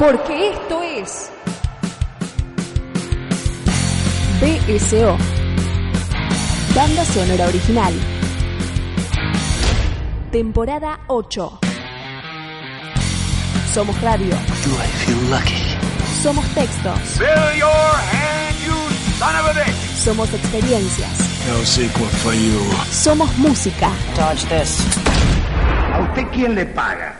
Porque esto es BSO, Banda Sonora Original, temporada 8. Somos radio, Do I feel lucky? somos textos, Fill your hand, you son of a bitch! somos experiencias, No sequel for you. somos música. Dodge this. ¿A usted quién le paga?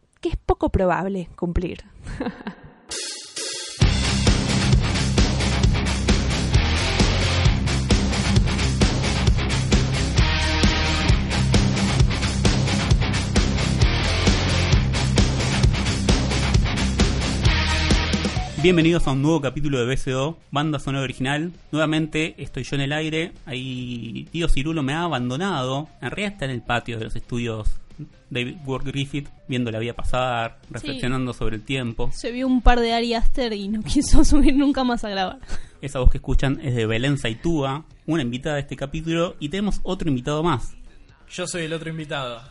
que es poco probable cumplir. Bienvenidos a un nuevo capítulo de BSO, Banda Sonora Original. Nuevamente estoy yo en el aire. Ahí Tío Cirulo me ha abandonado. En realidad está en el patio de los estudios David Ward Griffith, viendo la vida pasar, reflexionando sobre el tiempo. Se vio un par de Ari Aster y no quiso subir nunca más a grabar. Esa voz que escuchan es de Belén Saitúa, una invitada de este capítulo. Y tenemos otro invitado más. Yo soy el otro invitado.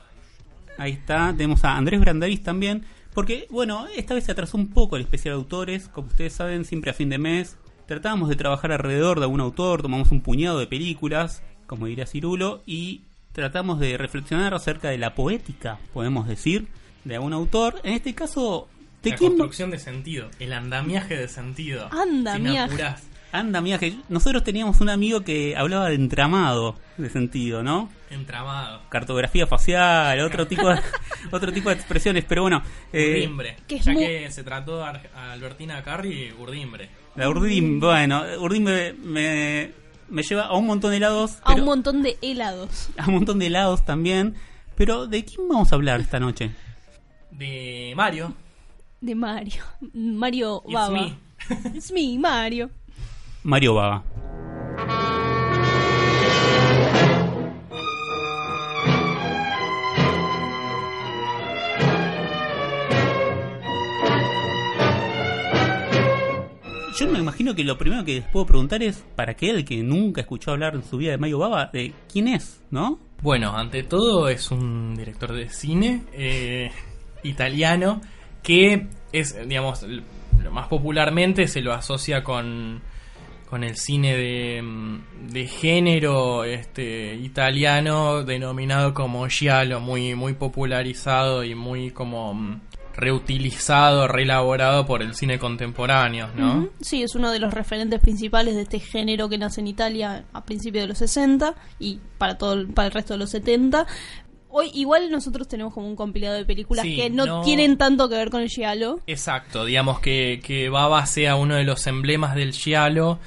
Ahí está, tenemos a Andrés Brandaris también. Porque, bueno, esta vez se atrasó un poco el especial de autores. Como ustedes saben, siempre a fin de mes tratábamos de trabajar alrededor de algún autor, tomamos un puñado de películas, como diría Cirulo, y tratamos de reflexionar acerca de la poética, podemos decir, de algún autor. En este caso, ¿de la quién? construcción de sentido, el andamiaje de sentido. Andamiaje. Si me apurás. Anda, mía, que nosotros teníamos un amigo que hablaba de entramado de sentido, ¿no? Entramado. Cartografía facial, otro tipo de, otro tipo de expresiones, pero bueno. eh, Urdimbre. que es ya que se trató a Albertina Carri, Urdimbre. La Urdim, bueno, Urdim me, me, lleva a un montón de helados. A pero- un montón de helados. a un montón de helados también. Pero, ¿de quién vamos a hablar esta noche? De Mario. De Mario. Mario It's Baba. me. It's me, Mario. Mario Vaga. Yo me imagino que lo primero que les puedo preguntar es, para aquel que nunca escuchó hablar en su vida de Mario Baba, de quién es, ¿no? Bueno, ante todo es un director de cine eh, italiano que es, digamos, lo más popularmente se lo asocia con, con el cine de, de género este, italiano denominado como giallo, muy, muy popularizado y muy como reutilizado, reelaborado por el cine contemporáneo, ¿no? Sí, es uno de los referentes principales de este género que nace en Italia a principios de los 60 y para todo el, para el resto de los 70. Hoy igual nosotros tenemos como un compilado de películas Sí, que no, no- tienen tanto que ver con el giallo. Exacto, digamos que, que Baba sea uno de los emblemas del giallo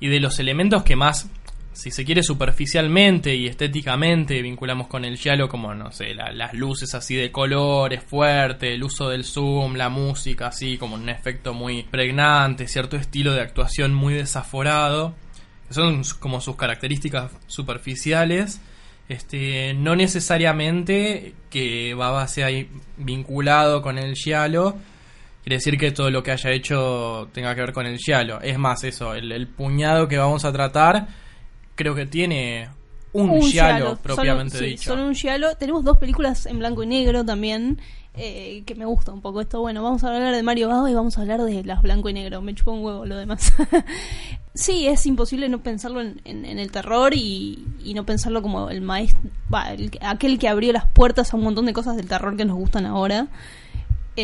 y de los elementos que más, si se quiere superficialmente y estéticamente, vinculamos con el giallo, como, no sé, la- las luces así de colores fuerte, el uso del zoom, la música así, como un efecto muy pregnante, cierto estilo de actuación muy desaforado, son como sus características superficiales. Este, no necesariamente que Baba sea vinculado con el giallo, quiere decir que todo lo que haya hecho tenga que ver con el giallo. Es más, eso, el puñado que vamos a tratar, creo que tiene un, giallo giallo, propiamente solo, sí, dicho. solo un giallo. Tenemos dos películas en blanco y negro también, eh, que me gusta un poco esto. Bueno, vamos a hablar de Mario Baba y vamos a hablar de las blanco y negro. Me chupa un huevo lo demás. sí, es imposible no pensarlo en, en- en el terror y, y no pensarlo como el maestro, aquel que abrió las puertas a un montón de cosas del terror que nos gustan ahora.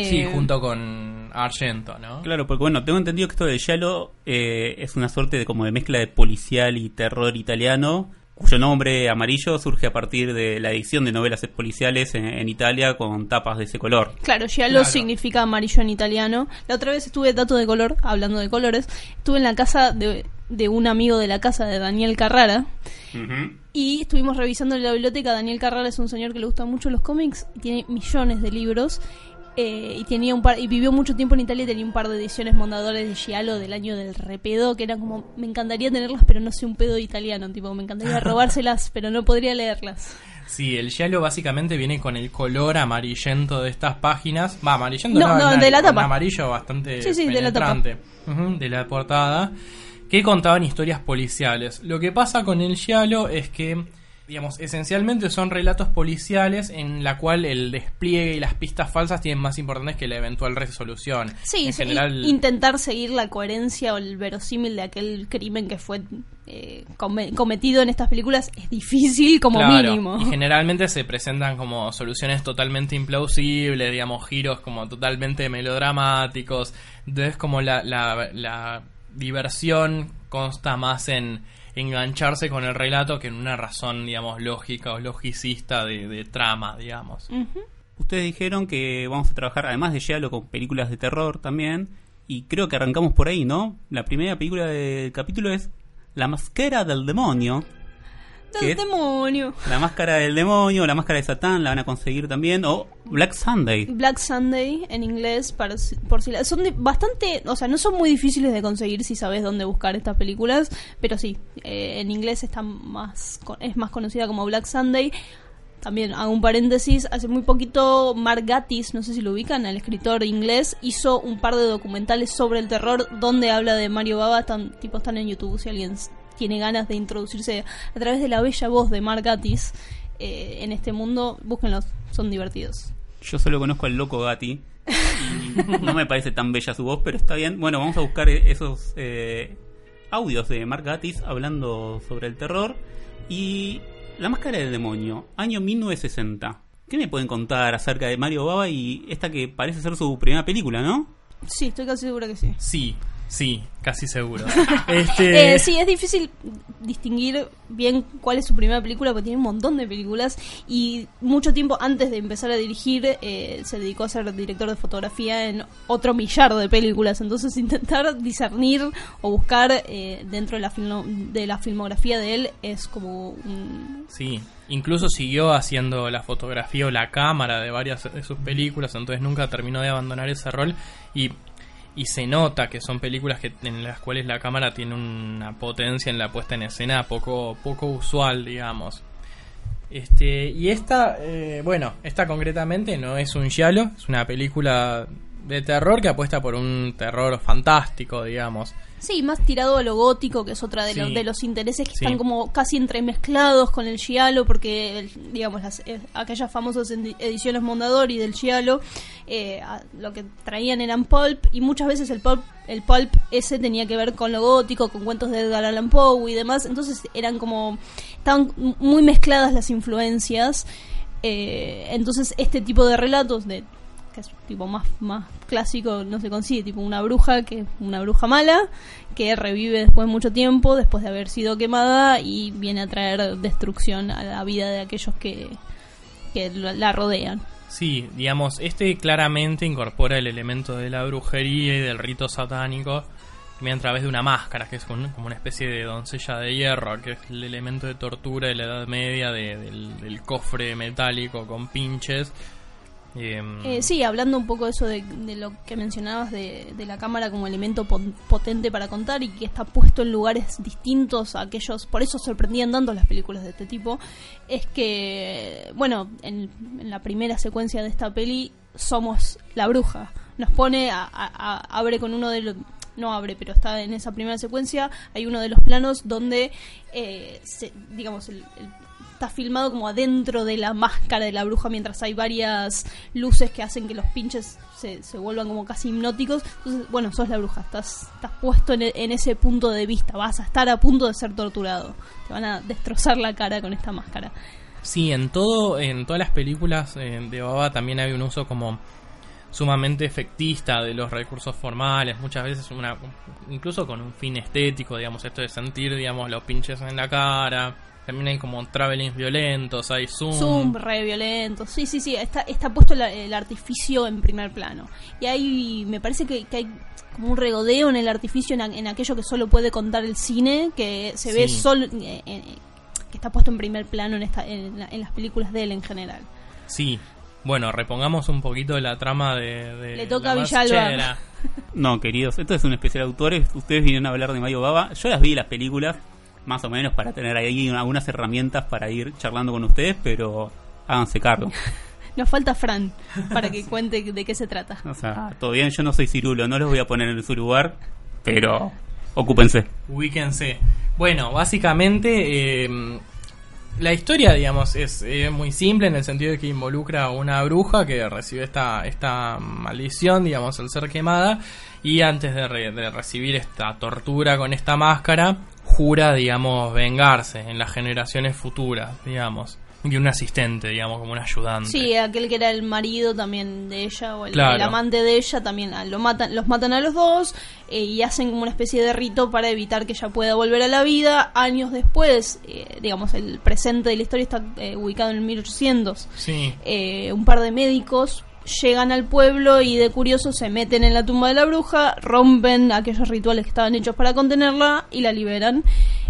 Sí, Eh, junto con Argento, ¿no? Claro, porque bueno, tengo entendido que esto de Giallo eh, es una suerte de como de mezcla de policial y terror italiano, cuyo nombre amarillo surge a partir de la edición de novelas policiales en, en Italia con tapas de ese color. Claro, giallo Claro. significa amarillo en italiano. La otra vez estuve, dato de color, hablando de colores, estuve en la casa de, de un amigo de la casa de Daniel Carrara y estuvimos revisando en la biblioteca. Daniel Carrara es un señor que le gustan mucho los cómics y tiene millones de libros. Eh, y tenía un par y vivió mucho tiempo en Italia y tenía un par de ediciones mondadores de Giallo del año del repedo que eran como me encantaría tenerlas pero no sé un pedo italiano tipo me encantaría robárselas pero no podría leerlas Sí, el giallo básicamente viene con el color amarillento de estas páginas. Va, amarillento No, no, no, de la tapa. amarillo bastante Sí, sí, de la tapa. de la portada. Que contaban historias policiales. Lo que pasa con el giallo es que, digamos, esencialmente son relatos policiales en la cual el despliegue y las pistas falsas tienen más importantes que la eventual resolución. Sí, en sí, general... in- intentar seguir la coherencia o el verosímil de aquel crimen que fue eh, come- cometido en estas películas es difícil como Claro, mínimo. Y generalmente se presentan como soluciones totalmente implausibles, digamos, giros como totalmente melodramáticos. Entonces, como la, la, la diversión consta más en engancharse con el relato que en una razón, digamos, lógica o logicista de, de trama, digamos. Ustedes dijeron que vamos a trabajar, además de Giallo, con películas de terror también. Y creo que arrancamos por ahí, ¿no? La primera película del capítulo es La Máscara del Demonio. Del demonio. La Máscara del Demonio, La Máscara de Satán, la van a conseguir también. O Black Sunday. Black Sunday en inglés para por si la- son de- bastante, o sea, no son muy difíciles de conseguir si sabes dónde buscar estas películas, pero sí, eh, en inglés está más es más conocida como Black Sunday. También hago un paréntesis, hace muy poquito Mark Gatiss, no sé si lo ubican, el escritor inglés, hizo un par de documentales sobre el terror donde habla de Mario Baba, están, tipo están en YouTube si alguien tiene ganas de introducirse a través de la bella voz de Mark Gatiss eh, en este mundo, búsquenlos, son divertidos. Yo solo conozco al loco Gatti. Y no me parece tan bella su voz, pero está bien. Bueno, vamos a buscar esos eh, audios de Mark Gatiss hablando sobre el terror. Y La Máscara del Demonio, año 1960. ¿Qué me pueden contar acerca de Mario Baba y esta que parece ser su primera película, no? Sí, estoy casi segura que sí. Sí, sí, casi seguro. este, Eh, sí, es difícil distinguir bien cuál es su primera película porque tiene un montón de películas y mucho tiempo antes de empezar a dirigir eh, se dedicó a ser director de fotografía en otro millar de películas. Entonces intentar discernir o buscar eh, dentro de la, de la filmografía de él es como un... Sí, incluso siguió haciendo la fotografía o la cámara de varias de sus películas, entonces nunca terminó de abandonar ese rol y, y se nota que son películas que, en las cuales la cámara tiene una potencia en la puesta en escena poco, poco usual, digamos. Este, y esta, eh, bueno, esta concretamente no es un giallo, es una película de terror que apuesta por un terror fantástico, digamos. Sí, más tirado a lo gótico, que es otra de, Sí. los, de los intereses que Sí. están como casi entremezclados con el Giallo, porque, el- digamos, las, eh, aquellas famosas edi- ediciones Mondadori del Giallo, eh, a- lo que traían eran pulp, y muchas veces el pulp, el pulp ese tenía que ver con lo gótico, con cuentos de Edgar Allan Poe y demás, entonces eran como, estaban muy mezcladas las influencias, eh, entonces este tipo de relatos de que es tipo más, más clásico, no se consigue, tipo una bruja, que una bruja mala, que revive después de mucho tiempo, después de haber sido quemada, y viene a traer destrucción a la vida de aquellos que, que la rodean. Sí, digamos, este claramente incorpora el elemento de la brujería y del rito satánico también a través de una máscara, que es como una especie de doncella de hierro, que es el elemento de tortura de la Edad Media de- del, del cofre metálico con pinches. Em, Eh, sí, hablando un poco de eso de, lo que mencionabas de, la cámara como elemento potente para contar y que está puesto en lugares distintos a aquellos, por eso sorprendían tanto las películas de este tipo, es que, bueno, en, la primera secuencia de esta peli somos la bruja. Nos pone, a, a- a- abre con uno de los... No abre, pero está en esa primera secuencia. Hay uno de los planos donde, eh, se- digamos, el- el está filmado como adentro de la máscara de la bruja mientras hay varias luces que hacen que los pinches se, se vuelvan como casi hipnóticos. Entonces, bueno, sos la bruja, estás, estás puesto en, e- en ese punto de vista, vas a estar a punto de ser torturado. Te van a destrozar la cara con esta máscara. Sí, en todo, en todas las películas eh, de Baba también hay un uso como sumamente efectista de los recursos formales, muchas veces una incluso con un fin estético, digamos, esto de sentir, digamos, los pinches en la cara. También hay como travelings violentos, hay zoom. Zoom, re violento. Sí, sí, sí. Está, está puesto la- el artificio en primer plano. Y hay, me parece que, que hay como un regodeo en el artificio, en, en aquello que solo puede contar el cine, que se ve solo, eh, eh, que está puesto en primer plano en, esta, en, la- en las películas de él en general. Sí. Bueno, repongamos un poquito la trama de... de Le toca la a Villalba. No, queridos, esto es un especial de autores. Ustedes vinieron a hablar de Mayo Baba. Yo las vi las películas, más o menos para tener ahí algunas herramientas para ir charlando con ustedes, pero háganse cargo. Nos falta Fran para que cuente de qué se trata. O sea, todavía yo no soy cirulo, no los voy a poner en su lugar, pero ocúpense. Ubíquense. Bueno, básicamente eh, la historia, digamos, es, eh, muy simple en el sentido de que involucra a una bruja que recibe esta, esta maldición, digamos, al ser quemada, y antes de, re- de recibir esta tortura con esta máscara, jura, digamos, vengarse en las generaciones futuras, digamos. Y un asistente, digamos, como un ayudante. Sí, aquel que era el marido también de ella o el, Claro. el amante de ella también ah, lo matan, los matan a los dos eh, y hacen como una especie de rito para evitar que ella pueda volver a la vida. Años después, eh, digamos, el presente de la historia está eh, ubicado en el 1800. Sí. Eh, un par de médicos llegan al pueblo y de curioso se meten en la tumba de la bruja, rompen aquellos rituales que estaban hechos para contenerla y la liberan.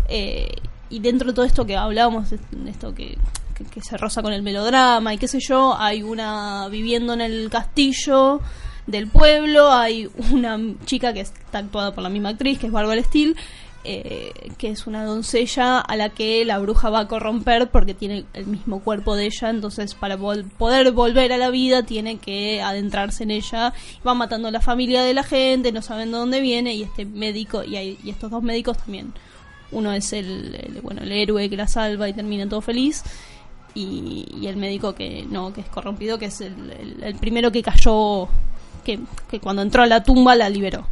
Eh, y dentro de todo esto que hablábamos, de esto que, que, que se roza con el melodrama y qué sé yo, hay una viviendo en el castillo del pueblo, hay una chica que está actuada por la misma actriz, que es Barbara Steele, eh, que es una doncella a la que la bruja va a corromper porque tiene el mismo cuerpo de ella, entonces para poder volver a la vida tiene que adentrarse en ella, va matando a la familia de la gente, no saben de dónde viene y este médico y, hay- y estos dos médicos también. Uno es el, bueno el héroe que la salva y termina todo feliz y, y el médico que no que es corrompido que es el, primero que cayó que, que cuando entró a la tumba la liberó.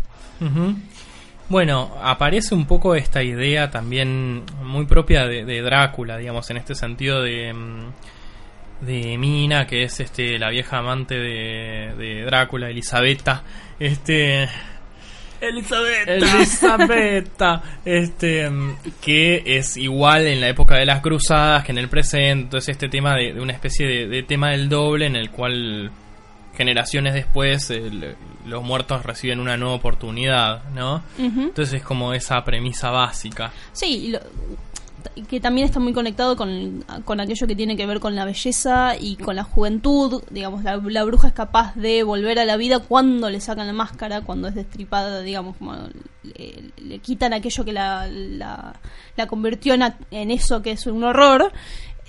Bueno, aparece un poco esta idea también muy propia de, de Drácula, digamos, en este sentido de, mm, de Mina, que es este la vieja amante de, de Drácula, Elisabetta, este Elizabeth. Elisabetta, este mm, que es igual en la época de las cruzadas que en el presente, entonces este tema de, de una especie de, de tema del doble en el cual generaciones después el- los muertos reciben una nueva oportunidad, ¿no? Entonces es como esa premisa básica. Sí, lo- que también está muy conectado con, con aquello que tiene que ver con la belleza y con la juventud. Digamos, la, la bruja es capaz de volver a la vida cuando le sacan la máscara, cuando es destripada, digamos, como le, le quitan aquello que la, la, la convirtió en, en eso que es un horror.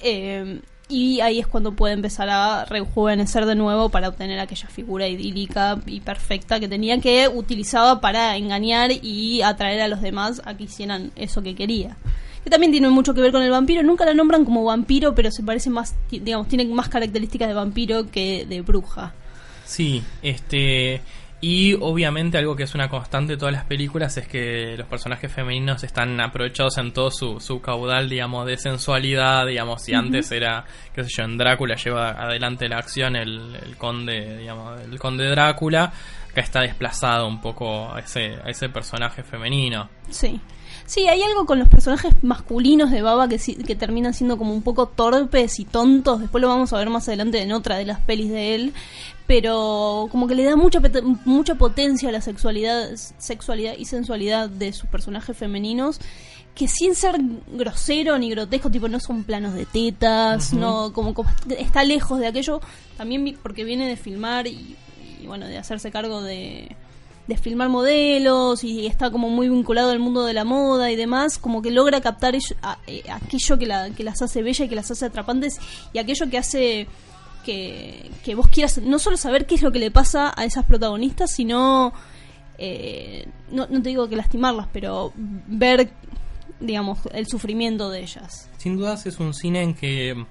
Eh, y ahí es cuando puede empezar a rejuvenecer de nuevo para obtener aquella figura idílica y perfecta que tenía que utilizaba para engañar y atraer a los demás a que hicieran eso que quería. Que también tiene mucho que ver con el vampiro. Nunca la nombran como vampiro, pero se parece más, digamos, tiene más características de vampiro que de bruja. Sí, este y obviamente algo que es una constante de todas las películas es que los personajes femeninos están aprovechados en todo su, su caudal, digamos, de sensualidad, digamos, si antes era, qué sé yo, en Drácula lleva adelante la acción el, el conde, digamos, el conde Drácula, acá está desplazado un poco a ese, a ese personaje femenino. Sí. Sí, hay algo con los personajes masculinos de Baba que, que terminan siendo como un poco torpes y tontos. Después lo vamos a ver más adelante en otra de las pelis de él. Pero como que le da mucha, mucha potencia a la sexualidad, sexualidad y sensualidad de sus personajes femeninos. Que sin ser grosero ni grotesco, tipo no son planos de tetas, no como, como está lejos de aquello. También porque viene de filmar y, y bueno, de hacerse cargo de, de filmar modelos y está como muy vinculado al mundo de la moda y demás, como que logra captar ello- a- eh, aquello que, la- que las hace bella y que las hace atrapantes y aquello que hace que, que vos quieras no solo saber qué es lo que le pasa a esas protagonistas, sino, eh, no, no te digo que lastimarlas, pero ver, digamos, el sufrimiento de ellas. Sin dudas es un cine en que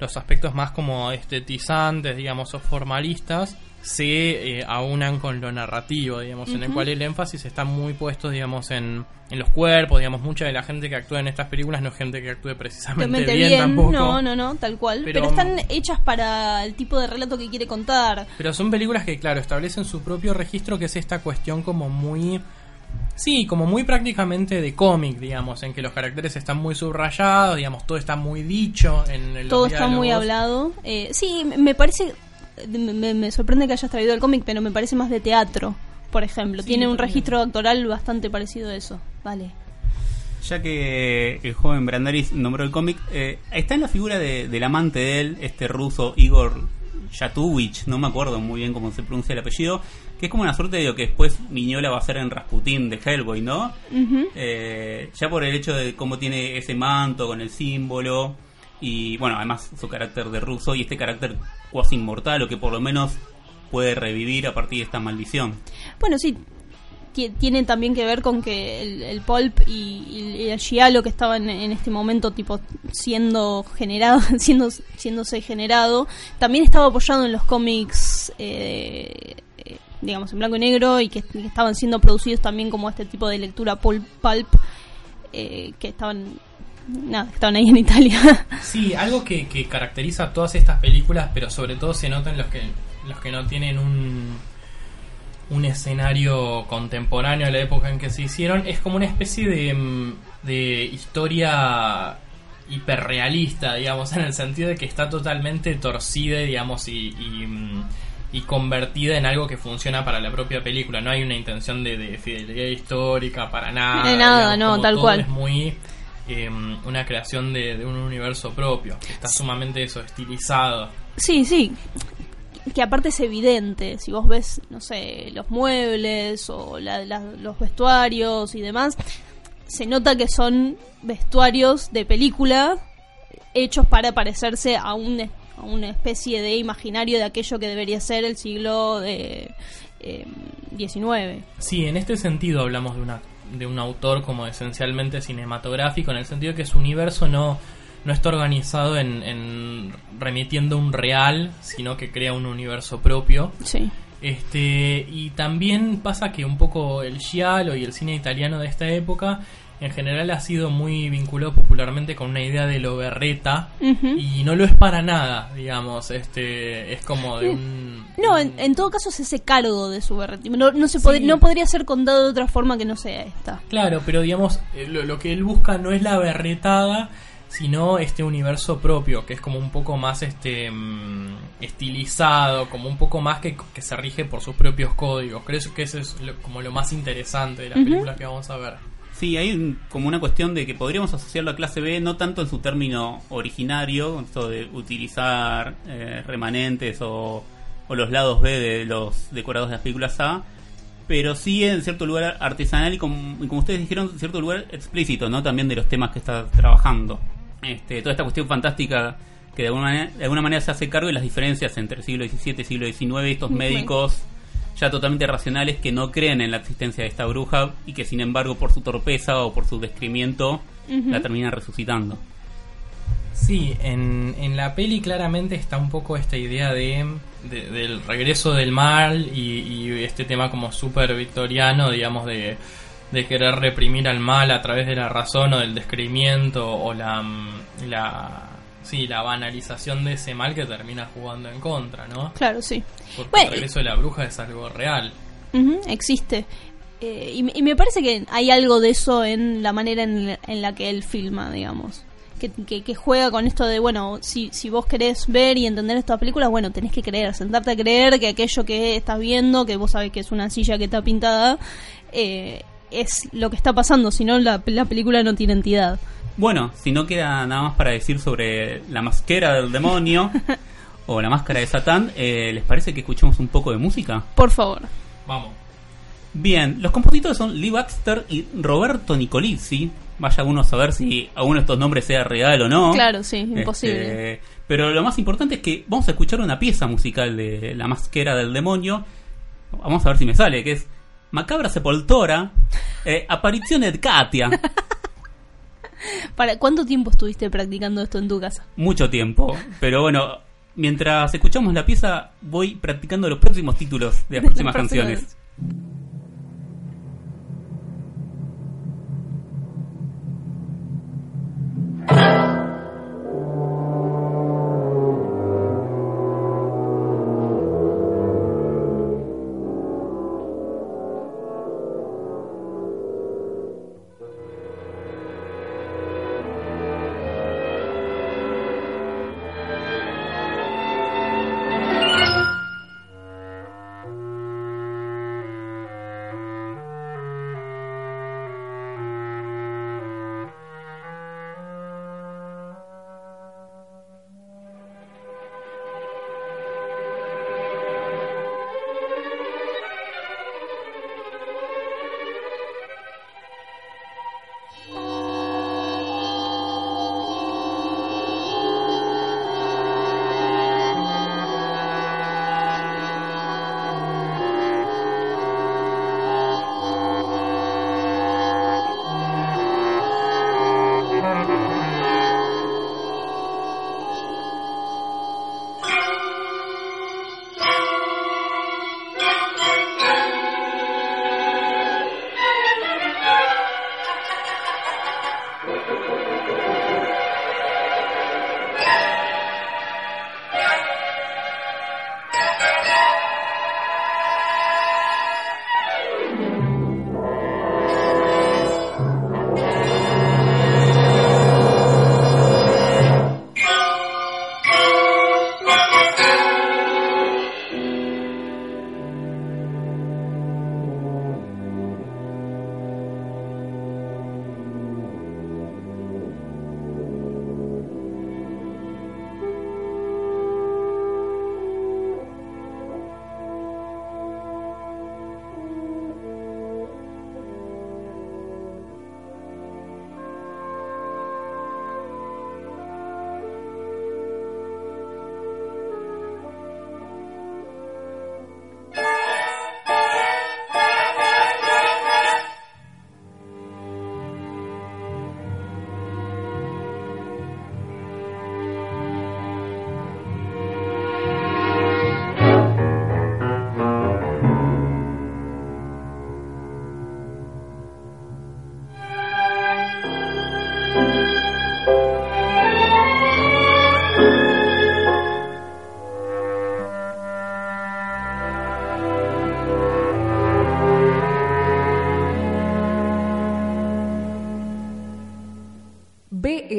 los aspectos más como estetizantes, digamos, o formalistas, se eh, aunan con lo narrativo, digamos, en el cual el énfasis está muy puesto, digamos, en, en los cuerpos, digamos, mucha de la gente que actúa en estas películas no es gente que actúe precisamente bien, bien, tampoco. no, no, no, tal cual. Pero- Pero, están hechas para el tipo de relato que quiere contar. Pero son películas que, claro, establecen su propio registro, que es esta cuestión como muy... Sí, como muy prácticamente de cómic, digamos, en que los caracteres están muy subrayados, digamos, todo está muy dicho en el Todo está muy hablado. Eh, sí, me parece. Me, me sorprende que hayas traído el cómic, pero me parece más de teatro, por ejemplo. Sí, Tiene un también. registro actoral bastante parecido a eso. Vale. Ya que el joven Brandaris nombró el cómic, eh, está en la figura de- del amante de él, este ruso Igor Yatuvich, no me acuerdo muy bien cómo se pronuncia el apellido, que es como una suerte de lo que después Miñola va a hacer en Rasputín de Hellboy, ¿no? Eh, ya por el hecho de cómo tiene ese manto con el símbolo y bueno, además su carácter de ruso y este carácter cuasi inmortal o que por lo menos puede revivir a partir de esta maldición. Bueno, sí. ti- Tiene también que ver con que el, pulp y, el giallo que estaban en este momento tipo siendo generado, siendo siéndose generado, también estaba apoyado en los cómics, eh, eh, digamos en blanco y negro y que, que estaban siendo producidos también como este tipo de lectura pulp, pulp eh, que estaban que estaban ahí en Italia. Sí, algo que, que caracteriza a todas estas películas, pero sobre todo se nota en los que, los que no tienen un, un escenario contemporáneo a la época en que se hicieron, es como una especie de, mm, de historia hiperrealista, digamos, en el sentido de que está totalmente torcida, digamos, y, y, mm, y convertida en algo que funciona para la propia película. No hay una intención de, de fidelidad histórica para nada. De nada, no, tal todo cual. Es muy eh, una creación de, de un universo propio, que está sumamente eso, estilizado. Sí, sí. Que aparte es evidente, si vos ves, no sé, los muebles o la- la- los vestuarios y demás, se nota que son vestuarios de película hechos para parecerse a, un, a una especie de imaginario de aquello que debería ser el siglo de, eh. Sí, en este sentido hablamos de, una, de un autor como esencialmente cinematográfico, en el sentido de que su universo no, no está organizado en, en remitiendo un real, sino que crea un universo propio. Sí. Este, y también pasa que un poco el giallo y el cine italiano de esta época en general ha sido muy vinculado popularmente con una idea de lo berreta y no lo es para nada, digamos, este es como de un No, en, en todo caso se hace cargo de su berretín. No, no, se pod- no podría ser contado de otra forma que no sea esta. Claro, pero digamos, eh, lo, lo que él busca no es la berretada, sino este universo propio, que es como un poco más este mm, estilizado, como un poco más que, que se rige por sus propios códigos. Creo que eso es lo- como lo más interesante de la Ujú. película que vamos a ver. Sí, hay un- como una cuestión de que podríamos asociarlo a clase B, no tanto en su término originario, esto de utilizar eh, remanentes o, o los lados B de los decorados de las películas A, pero sí en cierto lugar artesanal y como, y como ustedes dijeron, en cierto lugar explícito, ¿no? También de los temas que está trabajando. Este, toda esta cuestión fantástica que de alguna manera, de alguna manera se hace cargo de las diferencias entre el siglo XVII y siglo XIX, estos médicos ya totalmente racionales que no creen en la existencia de esta bruja y que sin embargo por su torpeza o por su descrimiento la terminan resucitando. Sí, en, en la peli claramente está un poco esta idea de, de- del regreso del mal y, y este tema como súper victoriano, digamos, de, de querer reprimir al mal a través de la razón o del descreimiento o la, la, sí, la banalización de ese mal que termina jugando en contra, ¿no? Claro, sí. Porque Bueno, el regreso de la bruja es algo real. Ujú, existe. Eh, y, me- y me parece que hay algo de eso en la manera en la, en la que él filma, digamos. Que, que, que juega con esto de, bueno, si, si vos querés ver y entender estas películas, bueno, tenés que creer, sentarte a creer que aquello que estás viendo, que vos sabés que es una silla que está pintada, eh, es lo que está pasando, si no la, la película no tiene entidad. Bueno, si no queda nada más para decir sobre la masquera del demonio o la máscara de Satán, eh, ¿les parece que escuchemos un poco de música? Por favor. Vamos. Bien, los compositores son Lee Baxter y Roberto Nicolizzi. Vaya uno a saber si alguno de estos nombres sea real o no. Claro, sí, imposible. Este, pero lo más importante es que vamos a escuchar una pieza musical de La Masquera del Demonio. Vamos a ver si me sale, que es Macabra Sepoltora, eh, Aparizione de Katia. ¿Para cuánto tiempo estuviste practicando esto en tu casa? Mucho tiempo. Pero bueno, mientras escuchamos la pieza, voy practicando los próximos títulos de las próximas Las próximas.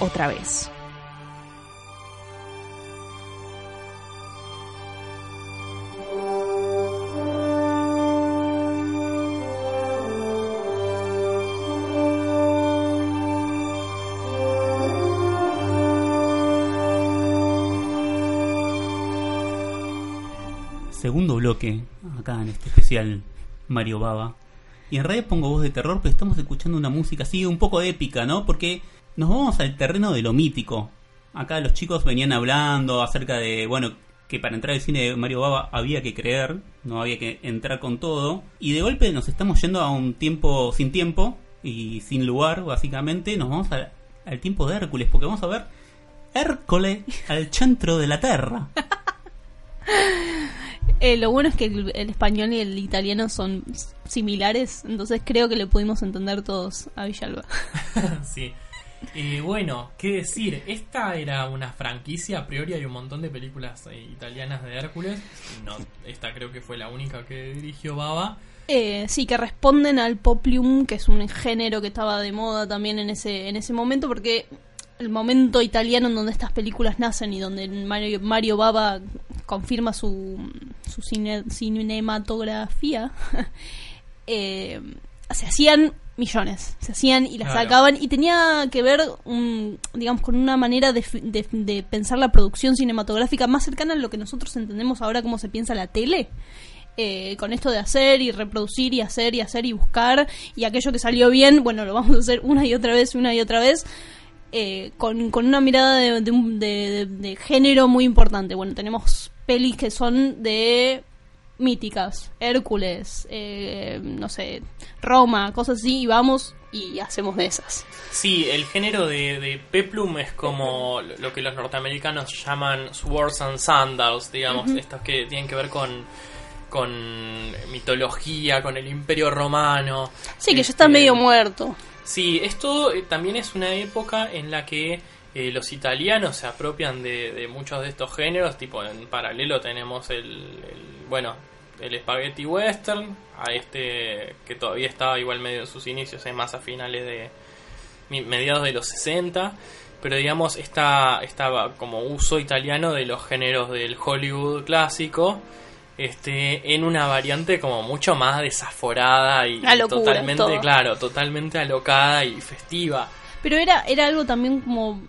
Otra vez. Segundo bloque, acá en este especial Mario Baba. Y en realidad pongo voz de terror, pero estamos escuchando una música así un poco épica, ¿no? Porque nos vamos al terreno de lo mítico. Acá los chicos venían hablando acerca de, bueno, que para entrar al cine de Mario Baba había que creer, no había que entrar con todo. Y de golpe nos estamos yendo a un tiempo sin tiempo y sin lugar, básicamente. Nos vamos al tiempo de Hércules, porque vamos a ver Hércules al centro de la Tierra. Eh, lo bueno es que el, el español y el italiano son similares, entonces creo que le pudimos entender todos a Villalba. sí. Y bueno, qué decir, esta era una franquicia, a priori hay un montón de películas eh, italianas de Hércules, no, esta creo que fue la única que dirigió Baba. Eh, sí, que responden al poplium, que es un género que estaba de moda también en ese, en ese momento, porque el momento italiano en donde estas películas nacen y donde Mario, Mario Baba confirma su, su cine- cinematografía, eh, se hacían millones. Se hacían y las Claro. sacaban y tenía que ver, un, digamos, con una manera de, de- de pensar la producción cinematográfica más cercana a lo que nosotros entendemos ahora como se piensa la tele. Eh, con esto de hacer y reproducir y hacer y hacer y buscar y aquello que salió bien, bueno, lo vamos a hacer una y otra vez, una y otra vez. Eh, con, con una mirada de, de género muy importante. Bueno, tenemos pelis que son de míticas, Hércules, eh, no sé, Roma, cosas así, y vamos y hacemos de esas. Sí, el género de, de Peplum es como lo que los norteamericanos llaman Swords and Sandals, digamos, estos que tienen que ver con, con mitología, con el imperio romano. Sí, que ya está Este, medio muerto. Sí, esto eh, también es una época en la que eh, los italianos se apropian de, de muchos de estos géneros, tipo en paralelo tenemos el, el- bueno, el spaghetti western, a este que todavía estaba igual medio en sus inicios, más a finales de mediados de los 60, pero digamos esta estaba como uso italiano de los géneros del Hollywood clásico. Este, en una variante como mucho más desaforada y, locura, totalmente, todo. claro, totalmente alocada y festiva. Pero era, era algo también como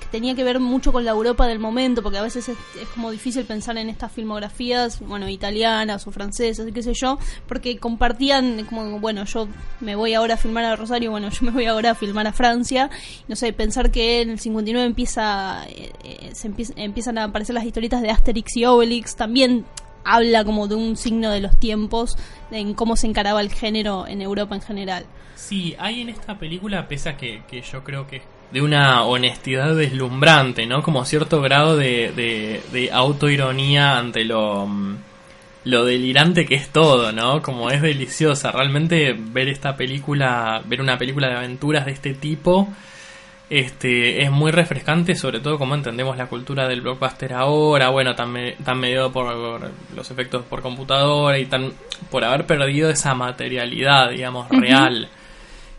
que tenía que ver mucho con la Europa del momento, porque a veces es, es como difícil pensar en estas filmografías, bueno, italianas o francesas, y qué sé yo, porque compartían como, bueno, yo me voy ahora a filmar a Rosario, bueno, yo me voy ahora a filmar a Francia, no sé, pensar que en el 59 empieza, eh, eh, se empieza- empiezan a aparecer las historietas de Asterix y Obelix, también habla como de un signo de los tiempos, en cómo se encaraba el género en Europa en general. Sí, hay en esta película, pese a que, que yo creo que de una honestidad deslumbrante, ¿no? Como cierto grado de, de, de autoironía ante lo, mm, lo delirante que es todo, ¿no? Como es deliciosa. Realmente ver esta película, ver una película de aventuras de este tipo, este, es muy refrescante, sobre todo como entendemos la cultura del blockbuster ahora, bueno, tan, me- tan mediado por los efectos por computadora y tan por haber perdido esa materialidad, digamos, real.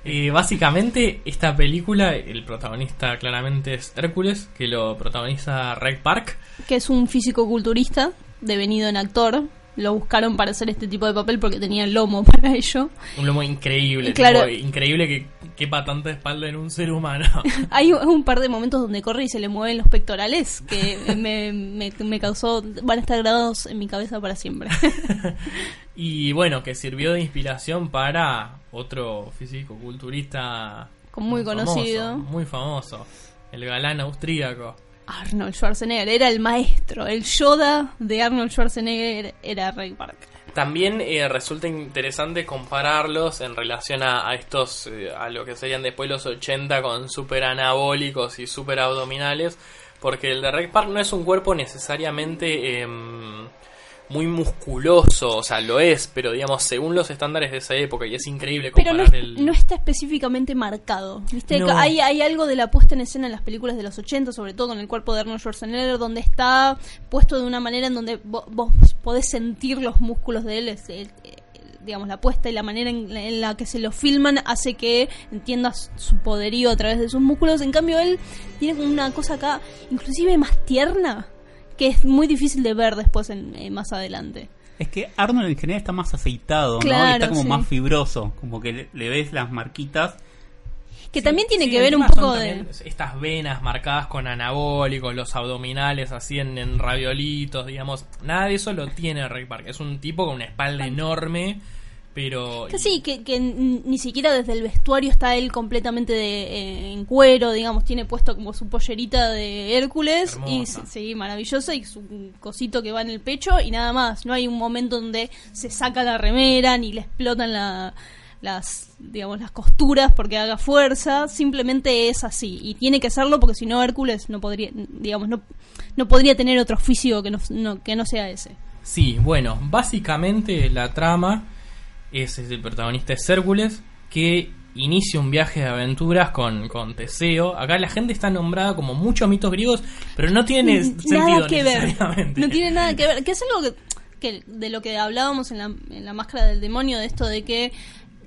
Eh, básicamente, esta película, el protagonista claramente es Hércules, que lo protagoniza Ray Park. que es un físico-culturista devenido en actor. Lo buscaron para hacer este tipo de papel porque tenía lomo para ello. Un lomo increíble, Claro. tipo, increíble que quepa tanta espalda en un ser humano. Hay un par de momentos donde corre y se le mueven los pectorales que me, me, me causó... Van a estar grabados en mi cabeza para siempre. y bueno, que sirvió de inspiración para otro físico culturista muy conocido. muy famoso, el galán austríaco. Arnold Schwarzenegger era el maestro. El Yoda de Arnold Schwarzenegger era Ray Park. También eh, resulta interesante compararlos en relación a, estos, eh, a lo que serían después los 80 con super anabólicos y super abdominales, porque el de Ray Park no es un cuerpo necesariamente em, muy musculoso, o sea, lo es, pero digamos, según los estándares de esa época, y es increíble Pero no, comparar es- el... no está específicamente marcado. ¿Viste? No. Hay, hay algo de la puesta en escena en las películas de los 80, sobre todo con el cuerpo de Arnold Schwarzenegger, donde está puesto de una manera en donde vo- vos, podés sentir los músculos de él. es- el- digamos, la puesta y la manera en, en la que se lo filman hace que entiendas su poderío a través de sus músculos. En cambio, él tiene como una cosa acá, inclusive más tierna, que es muy difícil de ver después en, eh, más adelante. Es que Arnold en general está más aceitado, ¿no? Claro, Está como sí. más fibroso, como que le, le ves las marquitas. Que también tiene Sí, que ver un poco de... Estas venas marcadas con anabólicos, los abdominales así en, en raviolitos, digamos. Nada de eso lo tiene Ray Park. Es un tipo con una espalda enorme, pero... Que sí, que, ni siquiera desde el vestuario está él completamente de, eh, en cuero, digamos, tiene puesto como su pollerita de Hércules y sí, maravillosa y su cosito que va en el pecho y nada más, no hay un momento donde se saca la remera ni le explotan la- las digamos las costuras porque haga fuerza, simplemente es así y tiene que serlo porque si no Hércules no podría digamos no no podría tener otro oficio que no, no- que no sea ese. Sí, bueno, básicamente la trama es, es el protagonista es Hércules que inicia un viaje de aventuras con, con Teseo. Acá la gente está nombrada como muchos mitos griegos, pero no tiene sentido nada que ver. No tiene nada que ver. Que es algo que, que de lo que hablábamos en la, en la máscara del demonio, de esto de que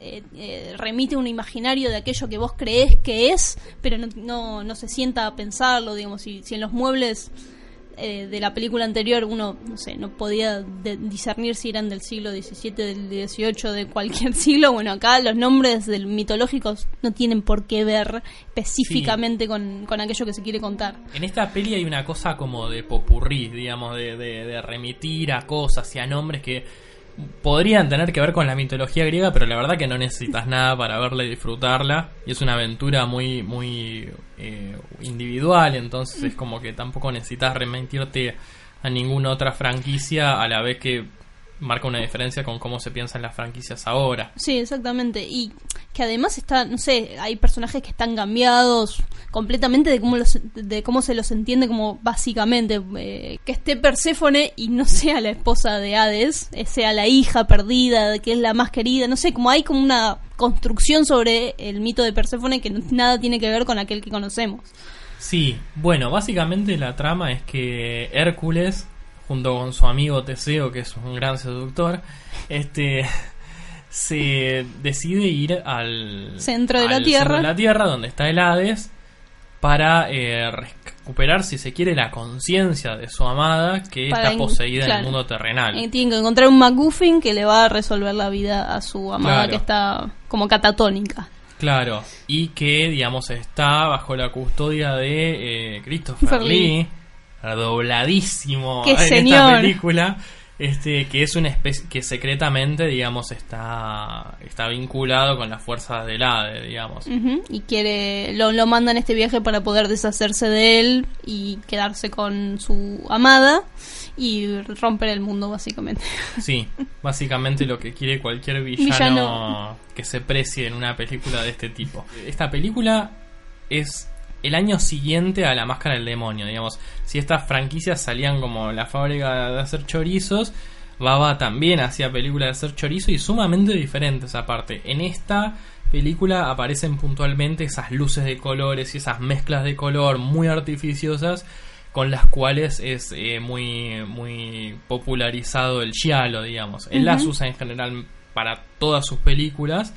eh, eh, remite un imaginario de aquello que vos creés que es, pero no, no, no se sienta a pensarlo, digamos, si, si en los muebles eh, de la película anterior uno, no sé, no podía de- discernir si eran del siglo XVII, del XVIII, de cualquier siglo. Bueno, acá los nombres del mitológicos no tienen por qué ver específicamente con, con aquello que se quiere contar. En esta peli hay una cosa como de popurrí, digamos, de, de- de remitir a cosas y a nombres que podrían tener que ver con la mitología griega, pero la verdad que no necesitas nada para verla y disfrutarla. Y es una aventura muy, muy eh, individual, entonces es como que tampoco necesitas remitirte a ninguna otra franquicia a la vez que marca una diferencia con cómo se piensan las franquicias ahora. Sí, exactamente. Y que además está, no sé, hay personajes que están cambiados completamente de cómo, los, de cómo se los entiende como básicamente. eh, que esté Perséfone y no sea la esposa de Hades, eh, sea la hija perdida, que es la más querida. No sé, como hay como una construcción sobre el mito de Perséfone que nada tiene que ver con aquel que conocemos. Sí, bueno, básicamente la trama es que Hércules, junto con su amigo Teseo, que es un gran seductor, este se decide ir al Centro de la Tierra. centro de la Tierra, donde está el Hades, para eh, recuperar, si se quiere, la conciencia de su amada, que Para está en- poseída en claro. el mundo terrenal. Eh, tienen que encontrar un MacGuffin que le va a resolver la vida a su amada Claro. que está como catatónica. Claro, y que, digamos, está bajo la custodia de eh, Christopher Christopher Lee, Lee. Dobladísimo ¡Qué en esta película, este, que es una especie que secretamente, digamos, está, está vinculado con las fuerzas del ADE, digamos. Y quiere, lo, lo manda en este viaje para poder deshacerse de él y quedarse con su amada y romper el mundo básicamente. Sí, básicamente lo que quiere cualquier villano, Villano. que se precie en una película de este tipo. Esta película es el año siguiente a La Máscara del Demonio, digamos. Si estas franquicias salían como la fábrica de hacer chorizos, Baba también hacía películas de hacer chorizo y sumamente diferentes aparte. En esta película aparecen puntualmente esas luces de colores y esas mezclas de color muy artificiosas con las cuales es eh, muy muy popularizado el giallo, digamos. Él las Ujú. usa en general para todas sus películas.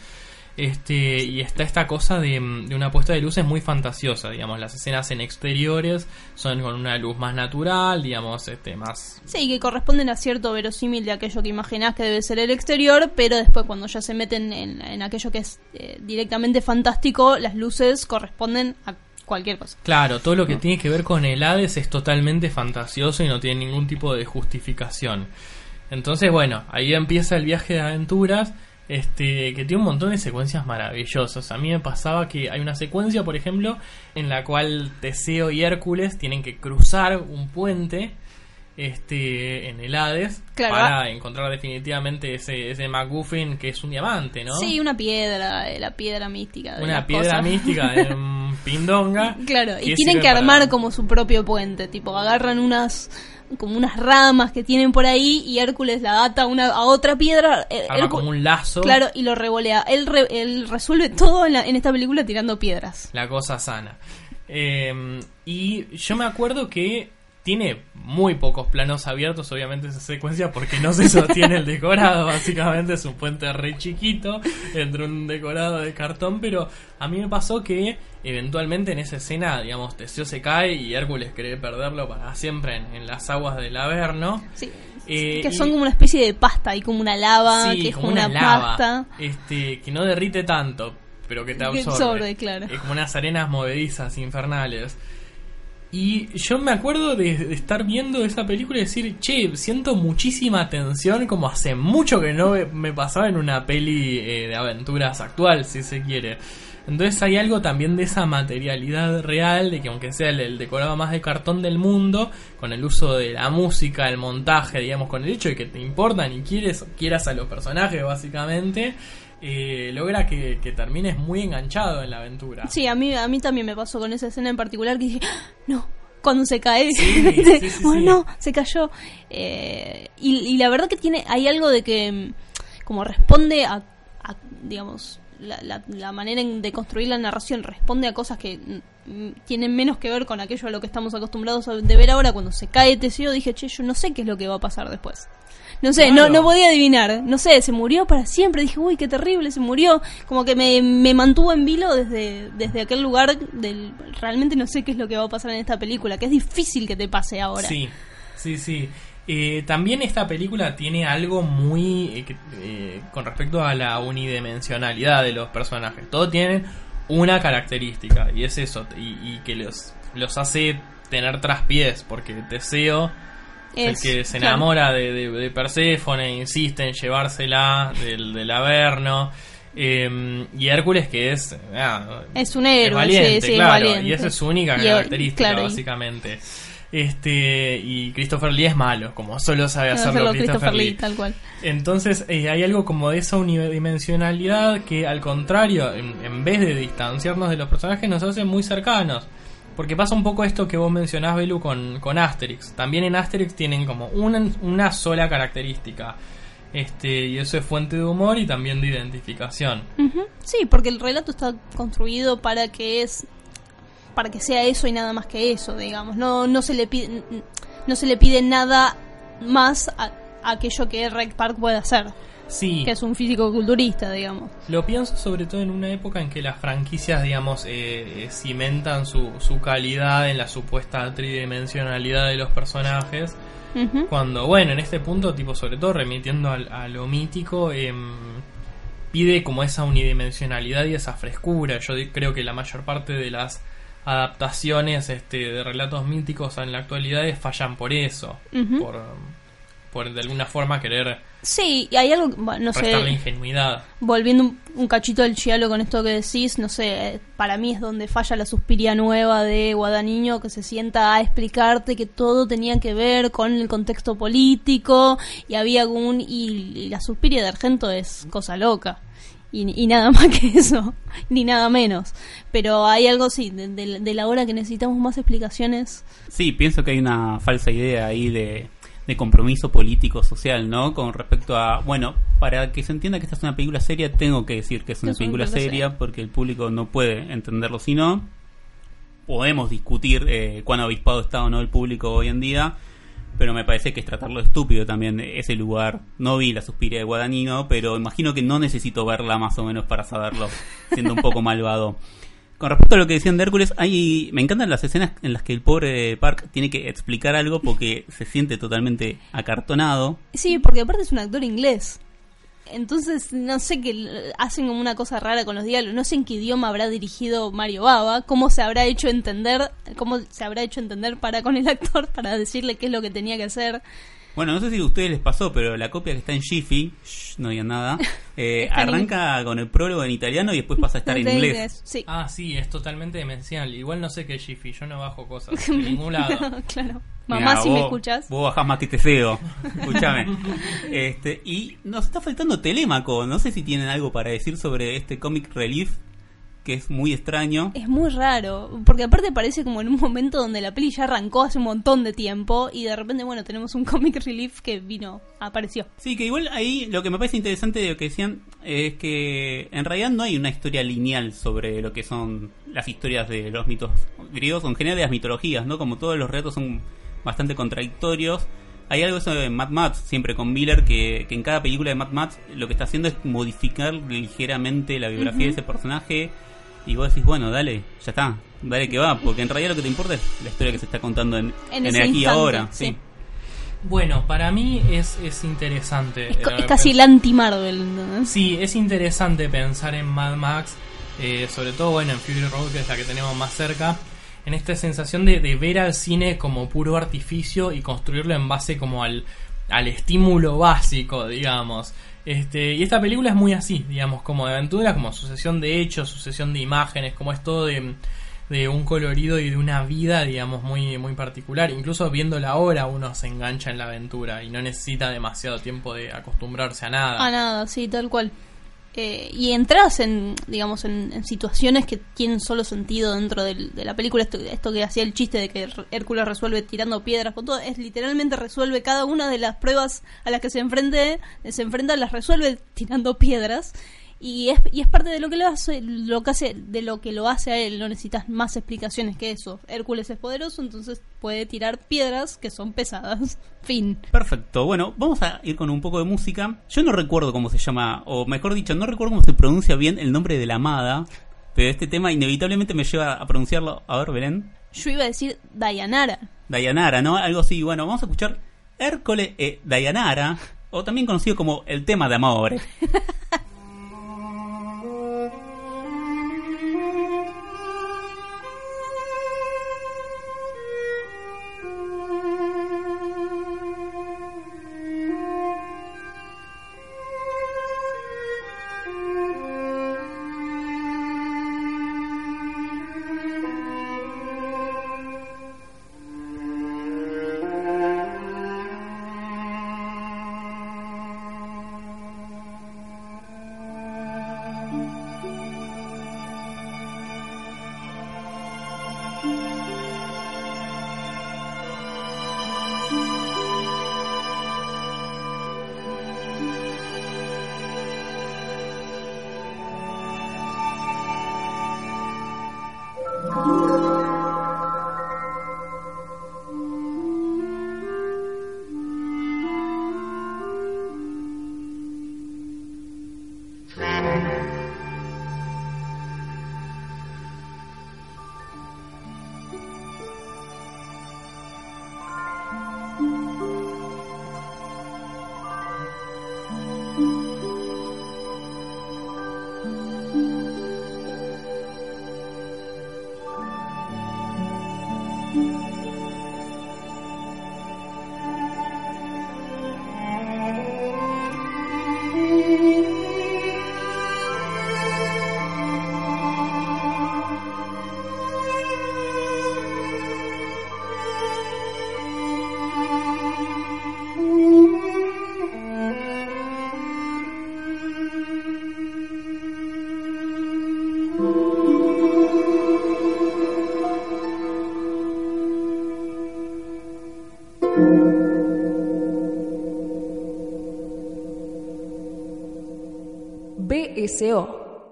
Este, y está esta cosa de, de una puesta de luces muy fantasiosa, digamos, las escenas en exteriores son con una luz más natural, digamos, este, más Sí, que corresponden a cierto verosímil de aquello que imaginás que debe ser el exterior, pero después cuando ya se meten en, en aquello que es eh, directamente fantástico, las luces corresponden a cualquier cosa. Claro, todo lo que tiene que ver con el Hades es totalmente fantasioso y no tiene ningún tipo de justificación. Entonces, bueno, ahí empieza el viaje de aventuras, este, que tiene un montón de secuencias maravillosas. A mí me pasaba que hay una secuencia, por ejemplo, en la cual Teseo y Hércules tienen que cruzar un puente este, en el Hades Claro. para encontrar definitivamente ese, ese MacGuffin que es un diamante, ¿no? Sí, una piedra, eh, la piedra mística. de Una piedra cosas. mística en Pindonga. Claro, y tienen que armar para- como su propio puente, tipo agarran unas como unas ramas que tienen por ahí y Hércules la ata a una a otra piedra, eh, Arma Hércu- como un lazo. claro, y lo revolea. Él, re- él resuelve todo en, la- en esta película tirando piedras. La cosa sana. Eh, y yo me acuerdo que tiene muy pocos planos abiertos, obviamente, esa secuencia, porque no se sostiene el decorado. Básicamente es un puente re chiquito entre un decorado de cartón. Pero a mí me pasó que eventualmente en esa escena, digamos, Teseo se cae y Hércules cree perderlo para siempre en, en las aguas del Averno. Sí. Eh, que y- son como una especie de pasta y como una lava, Sí, que es como una, lava, pasta. Este, que no derrite tanto, pero que te Que absorbe. absorbe, claro. Es como unas arenas movedizas, infernales. Y yo me acuerdo de, estar viendo esa película y decir, che, siento muchísima tensión, como hace mucho que no me- pasaba en una peli eh, de aventuras actual, si se quiere. Entonces hay algo también de esa materialidad real, de que aunque sea el, el decorado más de cartón del mundo, con el uso de la música, el montaje, digamos, con el hecho de que te importan y quieres, quieras a los personajes, básicamente, eh, logra que, que termines muy enganchado en la aventura. Sí, a mí, a mí también me pasó con esa escena en particular que dije, "Ah, no, cuando se cae, Sí, dice, sí, sí, oh no, se cayó. Eh, y, y la verdad que tiene, hay algo de que mm, como responde a, a, digamos, la, la, la manera en- de construir la narración responde a cosas que tienen menos que ver con aquello a lo que estamos acostumbrados a- de ver ahora. Cuando se cae Teseo, dije, che, yo no sé qué es lo que va a pasar después. No sé, no, no podía adivinar. No sé, se murió para siempre. Dije, uy, qué terrible, se murió. Como que me, me mantuvo en vilo desde, desde aquel lugar. Del, realmente no sé qué es lo que va a pasar en esta película, que es difícil que te pase ahora. Sí, sí, sí. Eh, también esta película tiene algo muy eh, eh, con respecto a la unidimensionalidad de los personajes. Todos tienen una característica y es eso, y, y que los, los hace tener traspiés, porque Teseo es, Es, el que se claro. enamora de, de, de Perséfone, insiste en llevársela del, del Averno. eh, y Hércules que es ah, Es un héroe, valiente, sí, sí, es claro, valiente. y esa es su única Y, característica claro, y- básicamente este y Christopher Lee es malo como solo sabe hacerlo, hacerlo Christopher, Christopher Lee. Lee, tal cual. entonces eh, hay algo como de esa unidimensionalidad que al contrario en, en vez de distanciarnos de los personajes nos hace muy cercanos porque pasa un poco esto que vos mencionás Belu con, con Asterix también en Asterix tienen como una, una sola característica este y eso es fuente de humor y también de identificación. Sí, porque el relato está construido para que es para que sea eso y nada más que eso, digamos. No no se le pide no se le pide nada más a, a aquello que Rec Park puede hacer, sí que es un físico culturista, digamos. Lo pienso sobre todo en una época en que las franquicias, digamos, eh, eh, cimentan su, su calidad en la supuesta tridimensionalidad de los personajes. Cuando, bueno, en este punto, tipo, sobre todo remitiendo al- a, lo mítico, em, pide como esa unidimensionalidad y esa frescura. Yo creo que la mayor parte de las adaptaciones este, de relatos míticos en la actualidad fallan por eso. Por, por de alguna forma querer Sí, y hay algo, bueno, no sé, ingenuidad. volviendo un, un cachito al chialo con esto que decís, no sé, eh, para mí es donde falla la suspiria nueva de Guadaniño que se sienta a explicarte que todo tenía que ver con el contexto político y había algún y, y la suspiria de Argento es cosa loca. Y, y nada más que eso, ni nada menos. Pero hay algo, sí, de, de- de la hora que necesitamos más explicaciones. Sí, pienso que hay una falsa idea ahí de, de compromiso político social, ¿no? Con respecto a, bueno, para que se entienda que esta es una película seria, tengo que decir que es una Es una película seria. porque el público no puede entenderlo si no. Podemos discutir eh, cuán avispado está o no el público hoy en día, pero me parece que es tratarlo estúpido también ese lugar. No vi la suspiria de Guadagnino, pero imagino que no necesito verla más o menos para saberlo, siendo un poco malvado. Con respecto a lo que decían de Hércules, hay, me encantan las escenas en las que el pobre Park tiene que explicar algo porque se siente totalmente acartonado. Sí, porque aparte es un actor inglés. Entonces, no sé qué hacen como una cosa rara con los diálogos. No sé en qué idioma habrá dirigido Mario Baba, cómo se habrá hecho entender, cómo se habrá hecho entender para con el actor para decirle qué es lo que tenía que hacer. Bueno, no sé si a ustedes les pasó, pero la copia que está en Jiffy, shh, no digan nada, eh, en arranca con el prólogo en italiano y después pasa a estar en inglés. Sí. Ah, sí, es totalmente demencial. Igual no sé qué es Jiffy, yo no bajo cosas de ningún lado. claro. Mirá, Mamá, si me escuchas. Vos bajás más que Teseo. Escúchame. Este, y nos está faltando Telémaco. No sé si tienen algo para decir sobre este comic relief, que es muy extraño. Es muy raro, porque aparte parece como en un momento donde la peli ya arrancó hace un montón de tiempo y de repente, bueno, tenemos un comic relief que vino, apareció. Sí, que igual ahí lo que me parece interesante de lo que decían es que en realidad no hay una historia lineal sobre lo que son las historias de los mitos griegos, o en general de las mitologías, ¿no? Como todos los relatos son bastante contradictorios. Hay algo eso de Mad Max, siempre con Miller, que, que en cada película de Mad Max lo que está haciendo es modificar ligeramente la biografía de ese personaje. Y vos decís, bueno, dale, ya está, dale que va, porque en realidad lo que te importa es la historia que se está contando en, En en ese el aquí instante, ahora. sí. sí. Bueno, para mí es, es interesante. Es, eh, es casi el anti-Marvel. Sí, es interesante pensar en Mad Max, eh, sobre todo bueno en Fury Road, que es la que tenemos más cerca, en esta sensación de, de ver al cine como puro artificio y construirlo en base como al, al estímulo básico, digamos. Este, y esta película es muy así, digamos, como de aventura, como sucesión de hechos, sucesión de imágenes, como es todo de, de un colorido y de una vida, digamos, muy, muy particular. Incluso viéndola ahora uno se engancha en la aventura y no necesita demasiado tiempo de acostumbrarse a nada. A nada, sí, tal cual. Eh, y entras en, digamos, en, en situaciones que tienen solo sentido dentro del- de la película. Esto, que hacía el chiste de que Hércules resuelve tirando piedras con es literalmente resuelve cada una de las pruebas a las que se enfrente, se enfrenta, las resuelve tirando piedras. Y es, y es parte de lo que lo hace, lo que hace, de lo que lo hace a él. No necesitas más explicaciones que eso. Hércules es poderoso, entonces puede tirar piedras que son pesadas. Fin. Perfecto. Bueno, vamos a ir con un poco de música. Yo no recuerdo cómo se llama, o mejor dicho, no recuerdo cómo se pronuncia bien el nombre de la amada. Pero este tema inevitablemente me lleva a pronunciarlo. A ver, Belén. Yo iba a decir Dayanara. Dayanara, ¿no? Algo así. Bueno, vamos a escuchar Hércules e Dayanara, o también conocido como el tema de amor.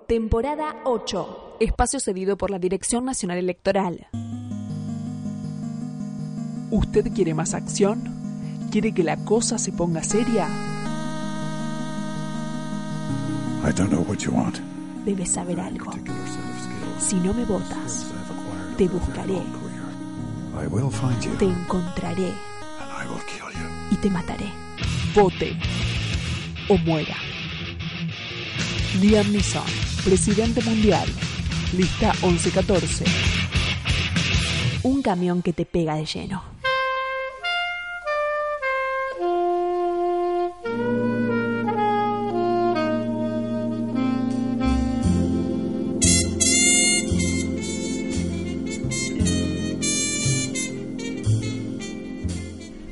Temporada 8, espacio cedido por la Dirección Nacional Electoral. ¿Usted quiere más acción? ¿Quiere que la cosa se ponga seria? I don't know what you want. Debes saber algo. Si no me votas, te buscaré, I will find you te encontraré and I will kill you. y te mataré. Vote o muera. Liam Neeson, presidente mundial. Lista 1114. Un camión que te pega de lleno.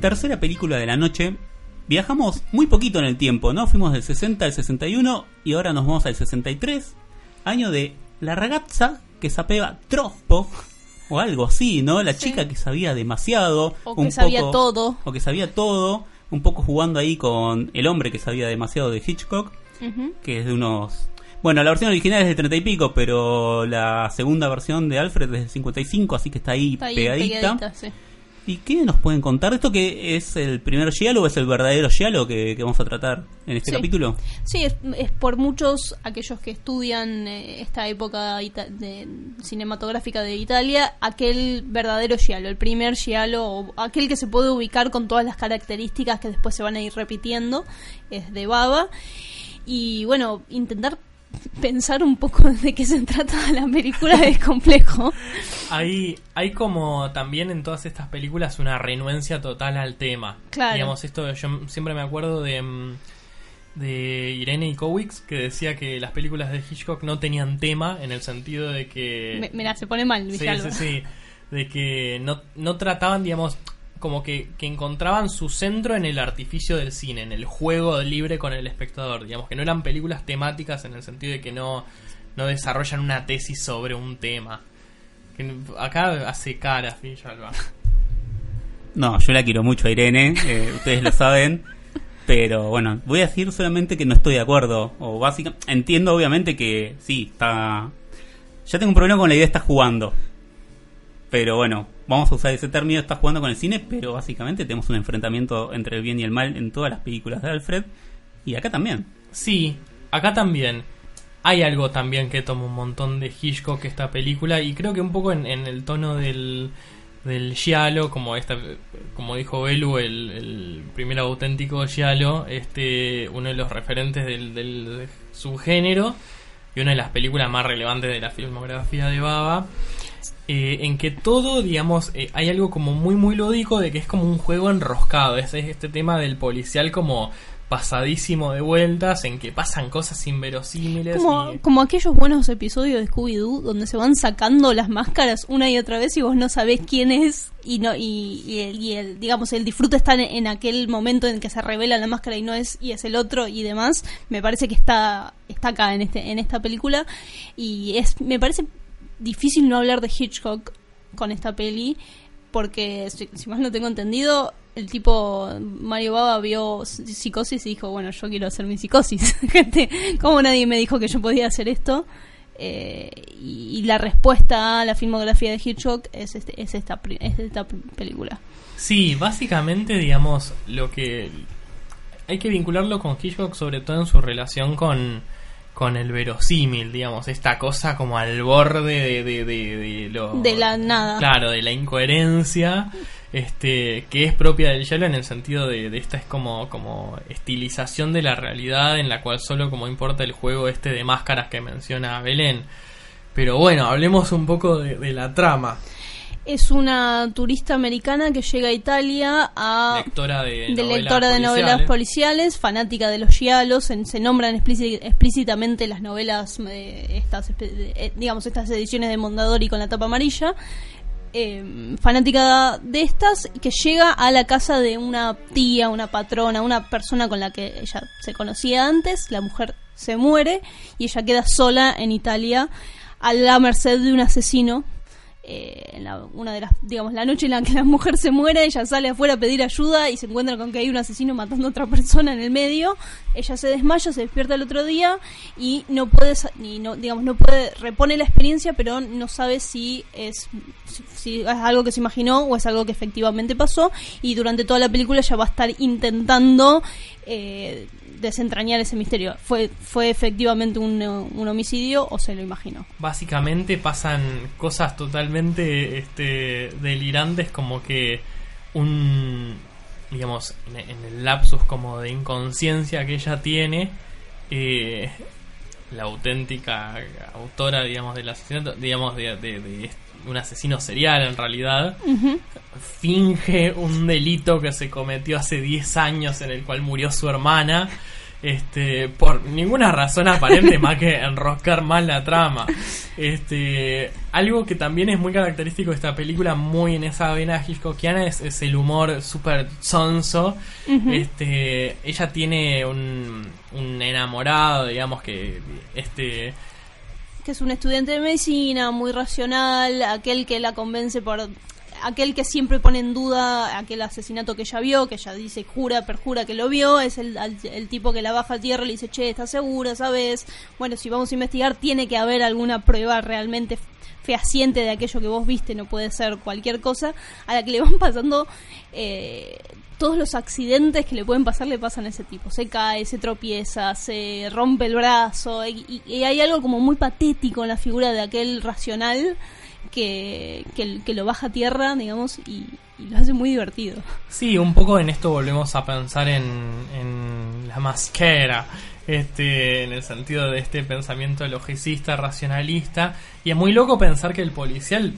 Tercera película de la noche. Viajamos muy poquito en el tiempo, ¿no? Fuimos del 60 al 61 y ahora nos vamos al 63. Año de la ragazza que sapeva troppo. O algo así, ¿no? La chica que sabía demasiado. O que sabía todo. O que sabía todo. Un poco jugando ahí con el hombre que sabía demasiado de Hitchcock. Que es de unos... Bueno, la versión original es de 30 y pico, pero la segunda versión de Alfred es de 55, así que está ahí, Está ahí pegadita. pegadita, sí. ¿Y qué nos pueden contar de esto? ¿Que es el primer Giallo o es el verdadero Giallo que, que vamos a tratar en este Sí. capítulo? Sí, es, es por muchos aquellos que estudian eh, esta época de, cinematográfica de Italia, aquel verdadero giallo, el primer giallo, o aquel que se puede ubicar con todas las características que después se van a ir repitiendo, es de Baba. Y bueno, intentar pensar un poco de qué se trata la película es complejo. Hay, hay como también en todas estas películas una renuencia total al tema. Claro. Digamos, esto yo siempre me acuerdo de, mm, de Irene Ikowicz que decía que las películas de Hitchcock no tenían tema en el sentido de que... Mira, se pone mal, Sí, Villalba. sí, sí. De que no, no trataban, digamos, como que, que encontraban su centro en el artificio del cine, en el juego libre con el espectador. Digamos, que no eran películas temáticas en el sentido de que no, no desarrollan una tesis sobre un tema. Que acá hace cara, Villalba. No, yo la quiero mucho a Irene, eh, ustedes lo saben. Pero bueno, voy a decir solamente que no estoy de acuerdo. O básicamente, entiendo obviamente que sí, está. Ya tengo un problema con la idea de estar jugando. Pero bueno, vamos a usar ese término, está jugando con el cine, pero básicamente tenemos un enfrentamiento entre el bien y el mal en todas las películas de Alfred. Y acá también. Sí, acá también. Hay algo también que toma un montón de Hitchcock esta película y creo que un poco en, el tono del, del giallo, como esta, como dijo Belu, el, el primer auténtico giallo, este, uno de los referentes del, del subgénero y una de las películas más relevantes de la filmografía de Baba. Eh, en que todo, digamos, eh, hay algo como muy, muy lúdico de que es como un juego enroscado. Es, es este tema del policial como pasadísimo de vueltas, en que pasan cosas inverosímiles. Como, y- como aquellos buenos episodios de Scooby-Doo donde se van sacando las máscaras una y otra vez y vos no sabés quién es y no y, y el, y el, digamos el disfrute está en, en aquel momento en que se revela la máscara y no es y es el otro y demás me parece que está está acá en este en esta película y es me parece difícil no hablar de Hitchcock con esta peli porque si, si mal no tengo entendido el tipo Mario Baba vio psicosis y dijo bueno yo quiero hacer mi psicosis gente como nadie me dijo que yo podía hacer esto Eh, y, y la respuesta a la filmografía de Hitchcock es este, es esta es esta película. Sí, básicamente, digamos, lo que hay que vincularlo con Hitchcock, sobre todo en su relación con, con el verosímil, digamos, esta cosa como al borde de, de, de, de lo... de la nada Claro, de la incoherencia, este, que es propia del giallo en el sentido de, de esta es como, como estilización de la realidad en la cual solo como importa el juego este de máscaras que menciona Belén. Pero bueno, hablemos un poco de, de la trama. Es una turista americana que llega a Italia a Lectora de, de novelas lectora de novelas policiales. policiales, fanática de los giallos, en- se nombran explíci- explícitamente las novelas, eh, estas, eh, digamos, estas ediciones de Mondadori con la tapa amarilla. eh, fanática de estas, que llega a la casa de una tía, una patrona, una persona con la que ella se conocía antes, la mujer se muere y ella queda sola en Italia a la merced de un asesino eh, en la- una de las, digamos, la noche en la que la mujer se muere, ella sale afuera a pedir ayuda y se encuentra con que hay un asesino matando a otra persona en el medio. Ella se desmaya, se despierta el otro día y no puede, ni no, digamos, no puede, repone la experiencia, pero no sabe si es, si, si es algo que se imaginó o es algo que efectivamente pasó. Y durante toda la película ella va a estar intentando eh, desentrañar ese misterio. ¿Fue, fue efectivamente un, un homicidio o se lo imaginó? básicamente pasan cosas totalmente este, delirantes como que un digamos en, el lapsus como de inconsciencia que ella tiene eh, la auténtica autora digamos del asesinato digamos de, de- de un asesino serial en realidad finge un delito que se cometió hace 10 años en el cual murió su hermana este por ninguna razón aparente más que enroscar más la trama. Este algo que también es muy característico de esta película muy en esa vena hitchcockiana es, es el humor súper sonso. Este ella tiene un, un enamorado digamos que este que es un estudiante de medicina, muy racional, aquel que la convence por aquel que siempre pone en duda aquel asesinato que ella vio, que ella dice, jura, perjura que lo vio, es el, el tipo que la baja a tierra y le dice, che, ¿estás segura? ¿Sabes? Bueno, si vamos a investigar, tiene que haber alguna prueba realmente fehaciente de aquello que vos viste, no puede ser cualquier cosa, a la que le van pasando eh, todos los accidentes que le pueden pasar le pasan a ese tipo. Se cae, se tropieza, se rompe el brazo y hay algo como muy patético en la figura de aquel racional que, que, que lo baja a tierra, digamos, y, y lo hace muy divertido. Sí, un poco en esto volvemos a pensar en, en la masquera, este, en el sentido de este pensamiento logicista, racionalista, y es muy loco pensar que el policial,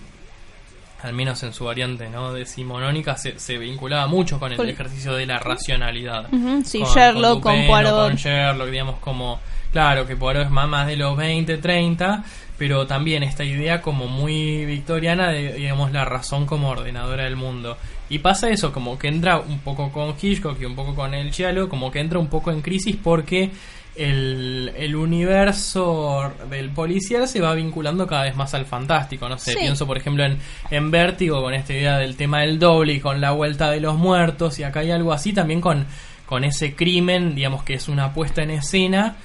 al menos en su variante no decimonónica, se, se vinculaba mucho con el Con- ejercicio de la racionalidad. Sí, Sherlock, con Dupin o Poirot. Con Sherlock, digamos, como, claro, que Poirot es más, más de los 20, 30, pero también esta idea como muy victoriana de, digamos, la razón como ordenadora del mundo. Y pasa eso, como que entra un poco con Hitchcock y un poco con el Giallo, como que entra un poco en crisis porque el, el universo del policial se va vinculando cada vez más al fantástico. No sé, Sí. pienso por ejemplo en, en Vértigo con esta idea del tema del doble y con la vuelta de los muertos. Y acá hay algo así también con, con ese crimen, digamos que es una puesta en escena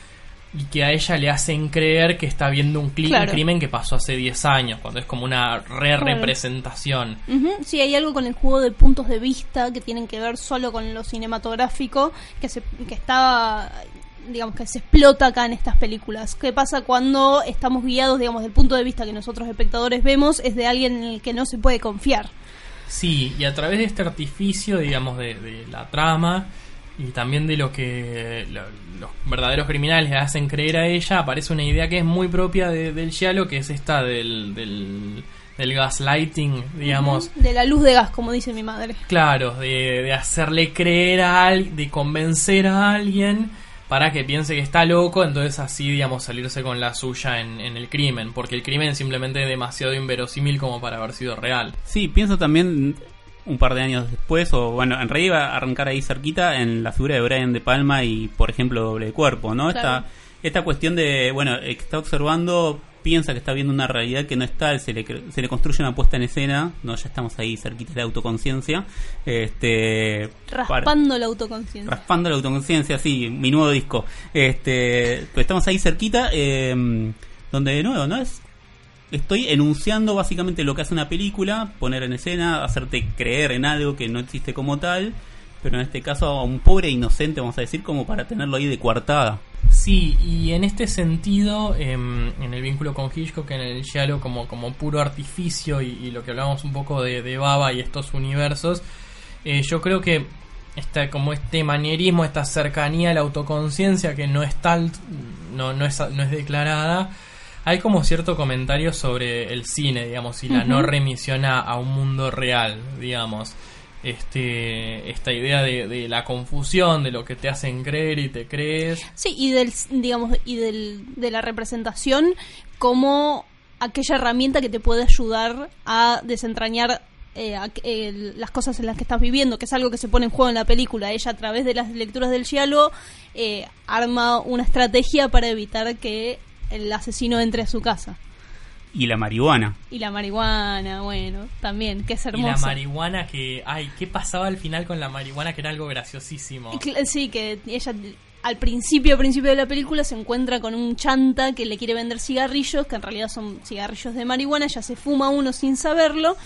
y que a ella le hacen creer que está viendo un, Claro. crimen que pasó hace 10 años, cuando es como una re-representación. Ujú, Sí, hay algo con el juego de puntos de vista que tienen que ver solo con lo cinematográfico que, se, que está, digamos, que se explota acá en estas películas. ¿Qué pasa cuando estamos guiados, digamos, del punto de vista que nosotros espectadores vemos es de alguien en el que no se puede confiar? Sí, y a través de este artificio, digamos, de, de la trama y también de lo que lo- los verdaderos criminales le hacen creer a ella, aparece una idea que es muy propia de- del Giallo, que es esta del, del, del gaslighting, digamos. De la luz de gas, como dice mi madre. Claro, de, de hacerle creer a alguien, de convencer a alguien para que piense que está loco, entonces así, digamos, salirse con la suya en, en el crimen, porque el crimen es simplemente demasiado inverosímil como para haber sido real. Sí, pienso también un par de años después, o bueno, en realidad iba a arrancar ahí cerquita en la figura de Brian De Palma y, por ejemplo, Doble de Cuerpo, ¿no? Claro. Esta, esta cuestión de, bueno, el que está observando piensa que está viendo una realidad que no es tal, se le, se le construye una puesta en escena, no, ya estamos ahí cerquita de la autoconciencia, este, para- Raspando la autoconciencia. Raspando la autoconciencia, sí, mi nuevo disco. Este, pues estamos ahí cerquita, eh, donde de nuevo, ¿no? Es, estoy enunciando básicamente lo que hace una película, poner en escena, hacerte creer en algo que no existe como tal, pero en este caso a un pobre inocente, vamos a decir, como para tenerlo ahí de coartada. Sí, y en este sentido, em, en el vínculo con Hitchcock, en el Giallo como, como puro artificio y, lo que hablábamos un poco de, de Baba y estos universos, eh, yo creo que esta, como este manierismo, esta cercanía a la autoconciencia que no es tal, no, no, es, no es declarada, hay como cierto comentario sobre el cine, digamos, y la no remisión a, a un mundo real, digamos. Este, esta idea de, de la confusión, de lo que te hacen creer y te crees. Sí, y del, digamos, y del, de la representación como aquella herramienta que te puede ayudar a desentrañar eh, eh, las cosas en las que estás viviendo, que es algo que se pone en juego en la película. Ella a través de las lecturas del Giallo eh, arma una estrategia para evitar que el asesino entre a su casa. Y la marihuana. Y la marihuana, bueno, también, que es Y la marihuana que... Ay, ¿qué pasaba al final con la marihuana? Que era algo graciosísimo. Sí, que ella al principio, principio de la película se encuentra con un chanta que le quiere vender cigarrillos, que en realidad son cigarrillos de marihuana, ella se fuma uno sin saberlo,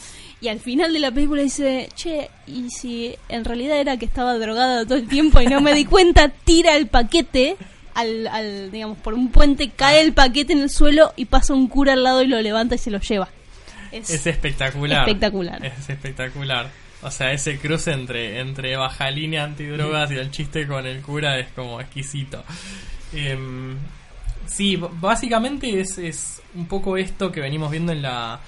y al final de la película dice, che, y si en realidad era que estaba drogada todo el tiempo y no me di cuenta, tira el paquete. Al, al, digamos, por un puente cae el paquete en el suelo y pasa un cura al lado y lo levanta y se lo lleva. Es, Es espectacular. espectacular. Es espectacular. O sea, ese cruce entre, entre baja línea antidrogas y el chiste con el cura es como exquisito. Em, sí, básicamente es, es un poco esto que venimos viendo en la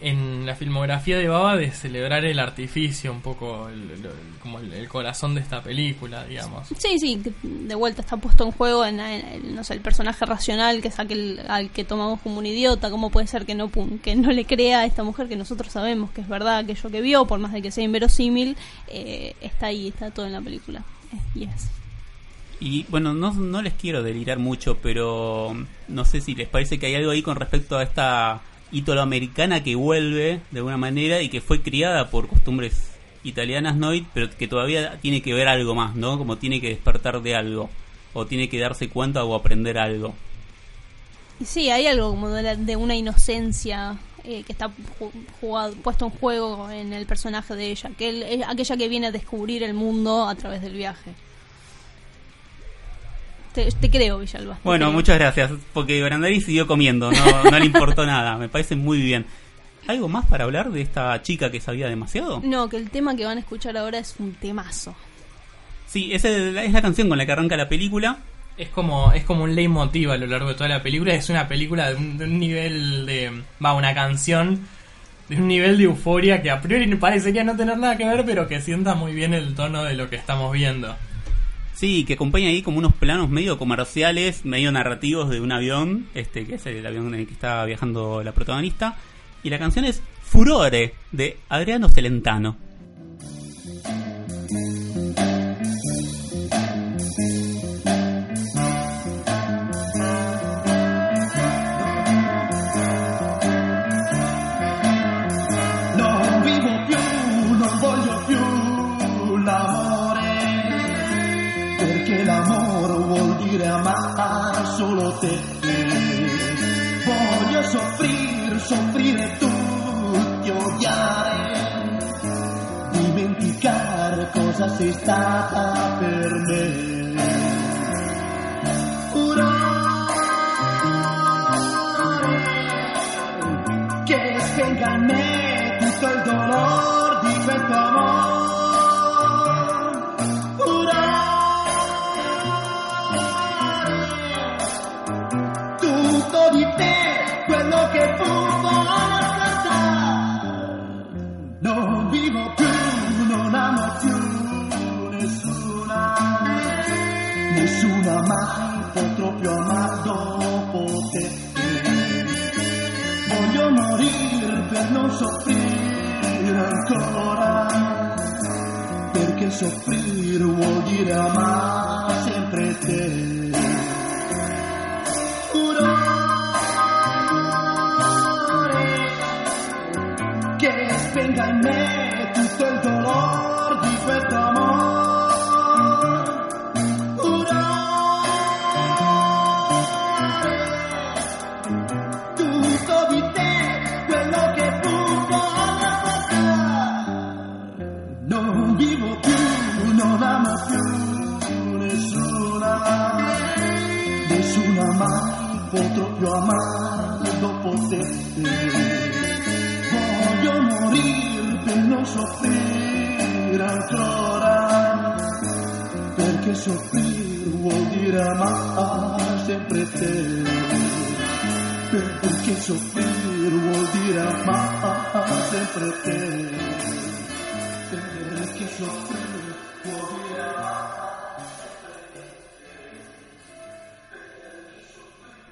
en la filmografía de Baba de celebrar el artificio, un poco el- el- como el, el corazón de esta película, digamos. Sí, sí, que de vuelta está puesto en juego en, en- en, no sé, el personaje racional que es aquel al que tomamos como un idiota, cómo puede ser que no que no le crea a esta mujer que nosotros sabemos que es verdad aquello que vio, por más de que sea inverosímil, eh, está ahí, está todo en la película. Eh, yes. Y bueno, no, no les quiero delirar mucho, pero no sé si les parece que hay algo ahí con respecto a esta italoamericana que vuelve de alguna manera y que fue criada por costumbres italianas, ¿no? Y- Pero que todavía tiene que ver algo más, ¿no? Como tiene que despertar de algo, o tiene que darse cuenta o aprender algo. Sí, hay algo como de, la- de una inocencia eh, que está puesto en juego en el personaje de ella, que es aquella que viene a descubrir el mundo a través del viaje. Te, te creo, Villalba. Bueno, creo. muchas gracias, porque Brandari siguió comiendo, no, no le importó nada, me parece muy bien. ¿Algo más para hablar de esta chica que sabía demasiado? No, que el tema que van a escuchar ahora es un temazo. Sí, esa es la, es la canción con la que arranca la película. Es como, es como un leitmotiv a lo largo de toda la película. Es una película de un, de un nivel de. Va, una canción de un nivel de euforia que a priori parecería no tener nada que ver, pero que sienta muy bien el tono de lo que estamos viendo. Sí, que acompaña ahí como unos planos medio comerciales, medio narrativos de un avión, este que es el avión en el que está viajando la protagonista. Y la canción es Furore, de Adriano Celentano. Nell'amore vuol dire amare solo te. Voglio soffrire, soffrire tutti, odiare, dimenticare cosa sei stata per me. Nessuna mai potrò più amare dopo te. Voglio morire per non soffrire ancora, perché soffrire vuol dire amare sempre te. Più amare dopo te. Voglio morire per non soffrire ancora, perché soffrire vuol dire amare sempre te. Perché soffrire vuol dire amare sempre te.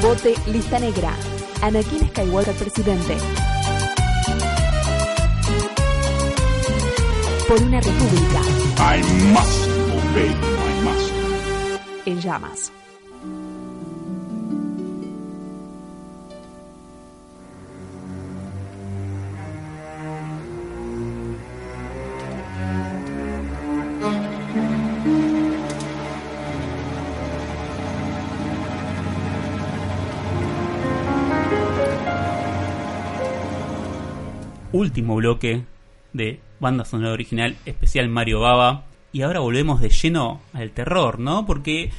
Vote lista negra. Anakin Skywalker presidente. Por una república I must obey my master. en llamas. Último bloque de banda sonora original especial Mario Baba. Y ahora volvemos de lleno al terror, ¿no? Porque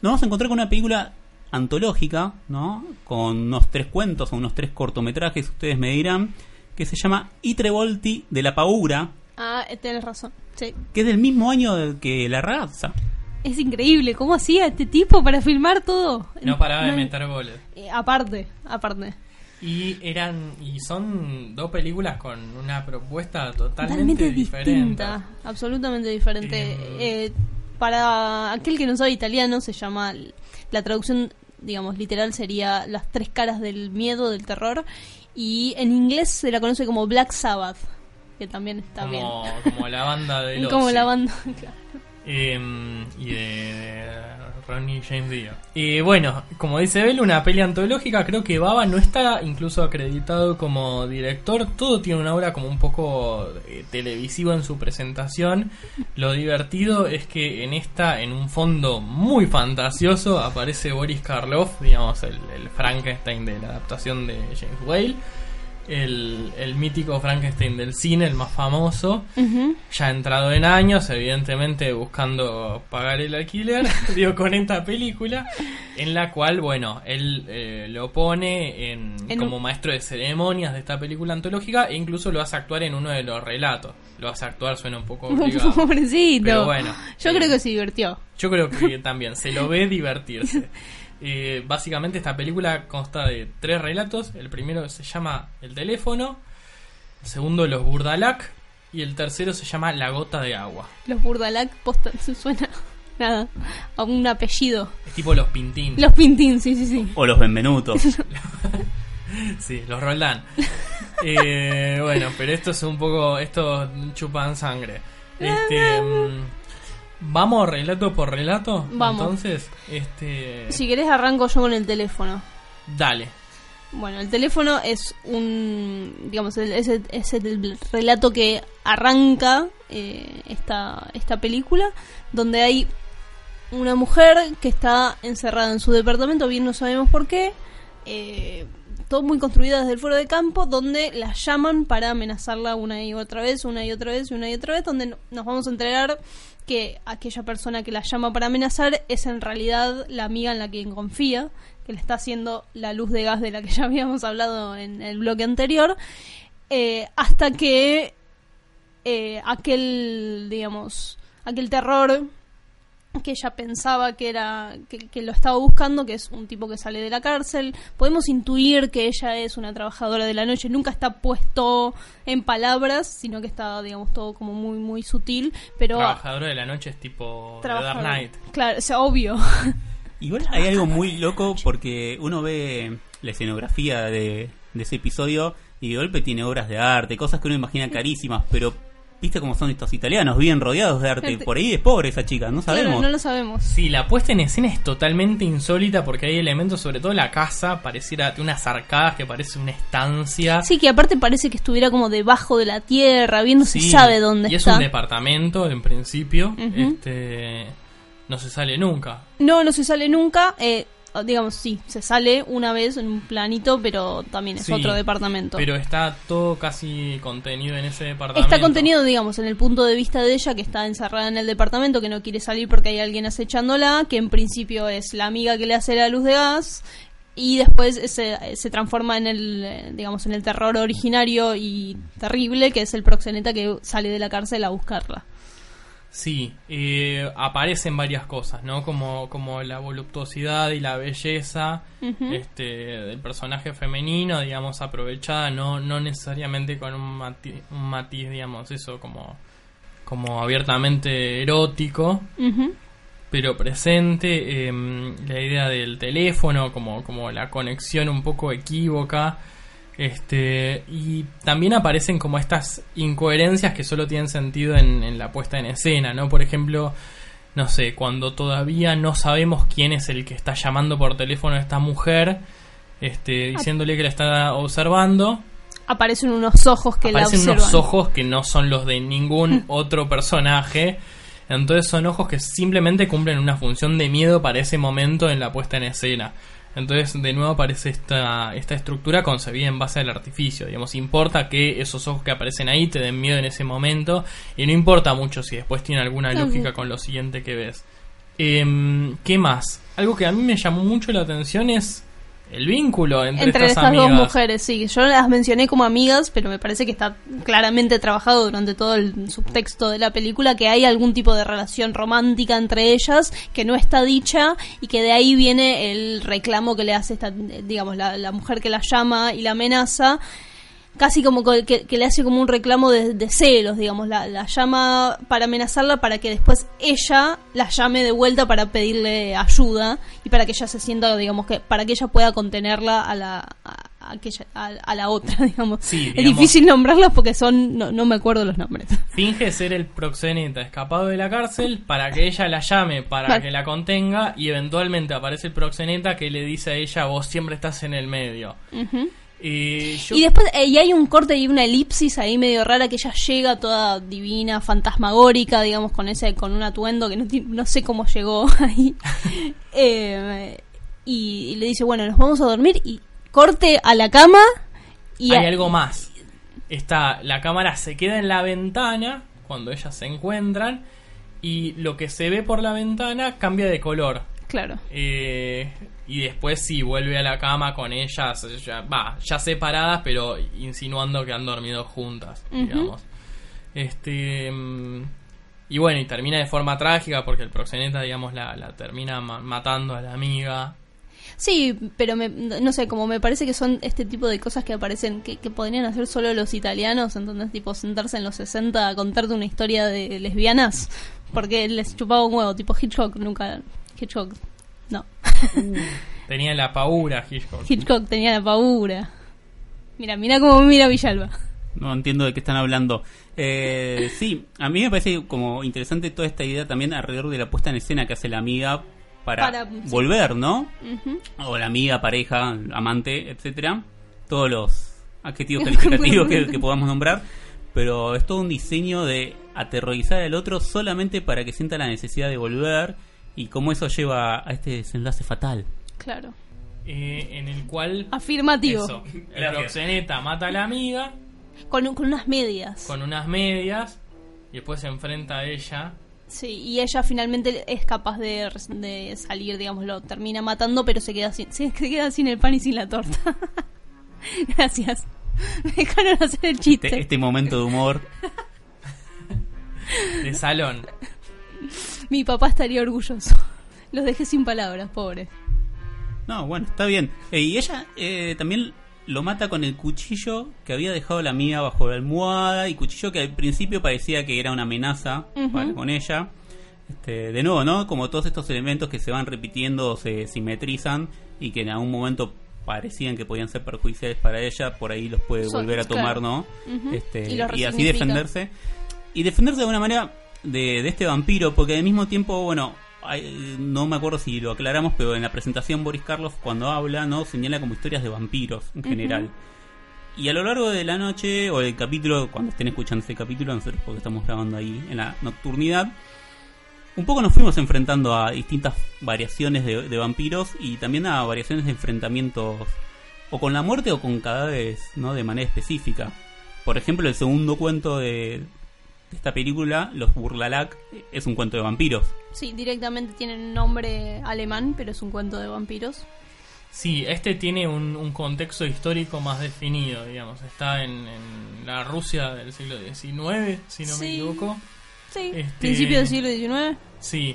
nos vamos a encontrar con una película antológica, ¿no? Con unos tres cuentos o unos tres cortometrajes, ustedes me dirán, que se llama I Trevolti de la Paura, Ah, eh, tenés razón. Sí. que es del mismo año que La Raza. Es increíble cómo hacía este tipo para filmar todo. No paraba de No- meter goles. Eh, aparte, aparte. Y eran y son dos películas con una propuesta totalmente, Totalmente diferente. distinta, absolutamente diferente. Eh, para aquel que no sabe italiano, se llama. La traducción, digamos, literal sería Las tres caras del miedo, del terror. Y en inglés se la conoce como Black Sabbath, que también está bien. Como, la banda de los como la banda. claro. Em, y de, de Ronnie James Dio. Y bueno, como dice Bel, una peli antológica. Creo que Baba no está incluso acreditado como director. Todo tiene una obra como un poco eh, televisiva en su presentación. Lo divertido es que en esta, en un fondo muy fantasioso, aparece Boris Karloff, digamos, el, el Frankenstein de la adaptación de James Whale. El, el mítico Frankenstein del cine, el más famoso Ujú. ya entrado en años, evidentemente buscando pagar el alquiler, dio con esta película, en la cual, bueno, él eh, lo pone en, En como un- maestro de ceremonias de esta película antológica e incluso lo hace actuar en uno de los relatos. Lo hace actuar, suena un poco obligado. Pobrecito. Pero bueno, Yo eh, creo que se divirtió. yo creo que también se lo ve divertirse. Eh, básicamente esta película consta de tres relatos. El primero se llama El teléfono, el segundo Los Burdalac y el tercero se llama La gota de agua. Los Burdalac posta, suena nada, a un apellido. Es tipo los Pintín. Los Pintín, sí, sí, sí. O los Benvenutos. Sí, los Roldán. Eh, bueno, pero esto es un poco. Esto chupan sangre. Este. Vamos relato por relato. Vamos. Entonces, este. Si querés arranco yo con el teléfono. Dale. Bueno, el teléfono es un, digamos, es el, es el relato que arranca eh, esta, esta película, donde hay una mujer que está encerrada en su departamento, bien no sabemos por qué, eh, todo muy construida desde el fuero de campo, donde la llaman para amenazarla una y otra vez, una y otra vez, una y otra vez, donde no- nos vamos a enterar que aquella persona que la llama para amenazar es en realidad la amiga en la que confía, que le está haciendo la luz de gas de la que ya habíamos hablado en el bloque anterior, eh, hasta que eh, aquel, digamos, aquel terror que ella pensaba que era que, que lo estaba buscando, que es un tipo que sale de la cárcel. Podemos intuir que ella es una trabajadora de la noche, nunca está puesto en palabras, sino que está, digamos, todo como muy muy sutil, pero Trabajadora de la noche es tipo The Dark trabajadora. Knight. Claro, es obvio. Igual hay algo muy loco porque uno ve la escenografía de, de ese episodio y de golpe tiene obras de arte, cosas que uno imagina carísimas, pero viste cómo son estos italianos, bien rodeados de arte. Gente- Por ahí es pobre esa chica, no sabemos. Claro, no lo sabemos. Sí, la puesta en escena es totalmente insólita porque hay elementos, sobre todo la casa, pareciera de unas arcadas que parece una estancia. Sí, que aparte parece que estuviera como debajo de la tierra, bien no se sabe dónde y está. es un departamento en principio. Este no se sale nunca. No, no se sale nunca. eh, digamos, sí, se sale una vez en un planito, pero también es Sí, otro departamento. Pero está todo casi contenido en ese departamento. Está contenido, digamos, en el punto de vista de ella que está encerrada en el departamento, que no quiere salir porque hay alguien acechándola, que en principio es la amiga que le hace la luz de gas y después se, se transforma en el, digamos, en el terror originario y terrible, que es el proxeneta que sale de la cárcel a buscarla. Sí, eh, aparecen varias cosas, ¿no? Como, como la voluptuosidad y la belleza este, del personaje femenino, digamos, aprovechada, no, no necesariamente con un matiz, un matiz, digamos, eso como, como abiertamente erótico, pero presente. em, la idea del teléfono, como, como la conexión un poco equívoca. Este, y también aparecen como estas incoherencias que solo tienen sentido en, en la puesta en escena, ¿no? Por ejemplo, no sé, cuando todavía no sabemos quién es el que está llamando por teléfono a esta mujer, este, diciéndole que la está observando, Aparecen unos ojos que la aparecen observan. unos ojos que no son los de ningún otro personaje. Entonces son ojos que simplemente cumplen una función de miedo para ese momento en la puesta en escena. Entonces de nuevo aparece esta, esta estructura concebida en base al artificio. Digamos, importa que esos ojos que aparecen ahí te den miedo en ese momento y no importa mucho si después tiene alguna lógica con lo siguiente que ves. Em, ¿Qué más? Algo que a mí me llamó mucho la atención es el vínculo entre, Entre estas, estas dos mujeres, sí. Yo las mencioné como amigas, pero me parece que está claramente trabajado durante todo el subtexto de la película que hay algún tipo de relación romántica entre ellas que no está dicha y que de ahí viene el reclamo que le hace esta, digamos, la, la mujer que la llama y la amenaza. Casi como que, que- le hace como un reclamo de, de celos, digamos, la, la llama para amenazarla para que después ella la llame de vuelta para pedirle ayuda y para que ella se sienta, digamos, que para que ella pueda contenerla a la, a, a aquella, a, a la otra, digamos. Sí, es difícil nombrarlas porque son, no, no me acuerdo los nombres. Finge ser el proxeneta escapado de la cárcel para que ella la llame, para que la contenga y eventualmente aparece el proxeneta que le dice a ella vos siempre estás en el medio. Y, yo- Y después eh, y hay un corte y una elipsis ahí medio rara que ella llega toda divina, fantasmagórica, digamos, con ese con un atuendo que no, no sé cómo llegó ahí. Eh, y, y le dice, bueno, nos vamos a dormir y corte a la cama y hay a- algo más. Está, la cámara se queda en la ventana cuando ellas se encuentran y lo que se ve por la ventana cambia de color. Claro. Eh, y después sí, vuelve a la cama con ellas, ya, va, ya separadas, pero insinuando que han dormido juntas, digamos. Este. mm, Y bueno, y termina de forma trágica porque el proxeneta, digamos, la, la termina ma- matando a la amiga. Sí, pero me, no sé, como me parece que son este tipo de cosas que aparecen, que, que podrían hacer solo los italianos, entonces tipo sentarse en los 60 a contarte una historia de lesbianas, porque les chupaba un huevo, tipo Hitchcock, nunca, Hitchcock, no. Tenía la paura Hitchcock. Hitchcock tenía la paura. Mira, mira cómo mira Villalba. No entiendo de qué están hablando. Eh, sí, a mí me parece como interesante toda esta idea también alrededor de la puesta en escena que hace la amiga para, Para- sí. volver, ¿no? O la amiga, pareja, amante, etcétera. Todos los adjetivos calificativos que, que podamos nombrar. Pero es todo un diseño de aterrorizar al otro solamente para que sienta la necesidad de volver y cómo eso lleva a este desenlace fatal. Claro. Eh, en el cual. Afirmativo. Eso, el proxeneta mata a la amiga Con, con unas medias. con unas medias y después se enfrenta a ella. Sí, y ella finalmente es capaz de, de salir, digamos, lo termina matando, pero se queda sin, se queda sin el pan y sin la torta. Gracias. Me dejaron hacer el chiste. Este, este momento de humor. de salón. Mi papá estaría orgulloso. Los dejé sin palabras, pobre. No, bueno, está bien. Eh, y ella eh, también lo mata con el cuchillo que había dejado la amiga bajo la almohada y cuchillo que al principio parecía que era una amenaza para con ella. Este, de nuevo, ¿no? Como todos estos elementos que se van repitiendo, se simetrizan y que en algún momento parecían que podían ser perjudiciales para ella, por ahí los puede Son- volver a tomar, claro. ¿no? Este, Y y así defenderse. Y defenderse de alguna manera de, de este vampiro, porque al mismo tiempo, bueno, no me acuerdo si lo aclaramos, pero en la presentación Boris Karloff cuando habla, ¿no? Señala como historias de vampiros en general. Y a lo largo de la noche o del capítulo, cuando estén escuchando ese capítulo, nosotros porque estamos grabando ahí en la nocturnidad, un poco nos fuimos enfrentando a distintas variaciones de, de vampiros y también a variaciones de enfrentamientos o con la muerte o con cadáveres, ¿no? De manera específica. Por ejemplo, el segundo cuento de esta película, Los Burlalak, es un cuento de vampiros. Sí, directamente tienen nombre alemán, pero es un cuento de vampiros. Sí, este tiene un, un contexto histórico más definido, digamos. Está en, en la Rusia del siglo XIX, si no me Sí. equivoco. Sí, Este, principio del siglo XIX. Sí,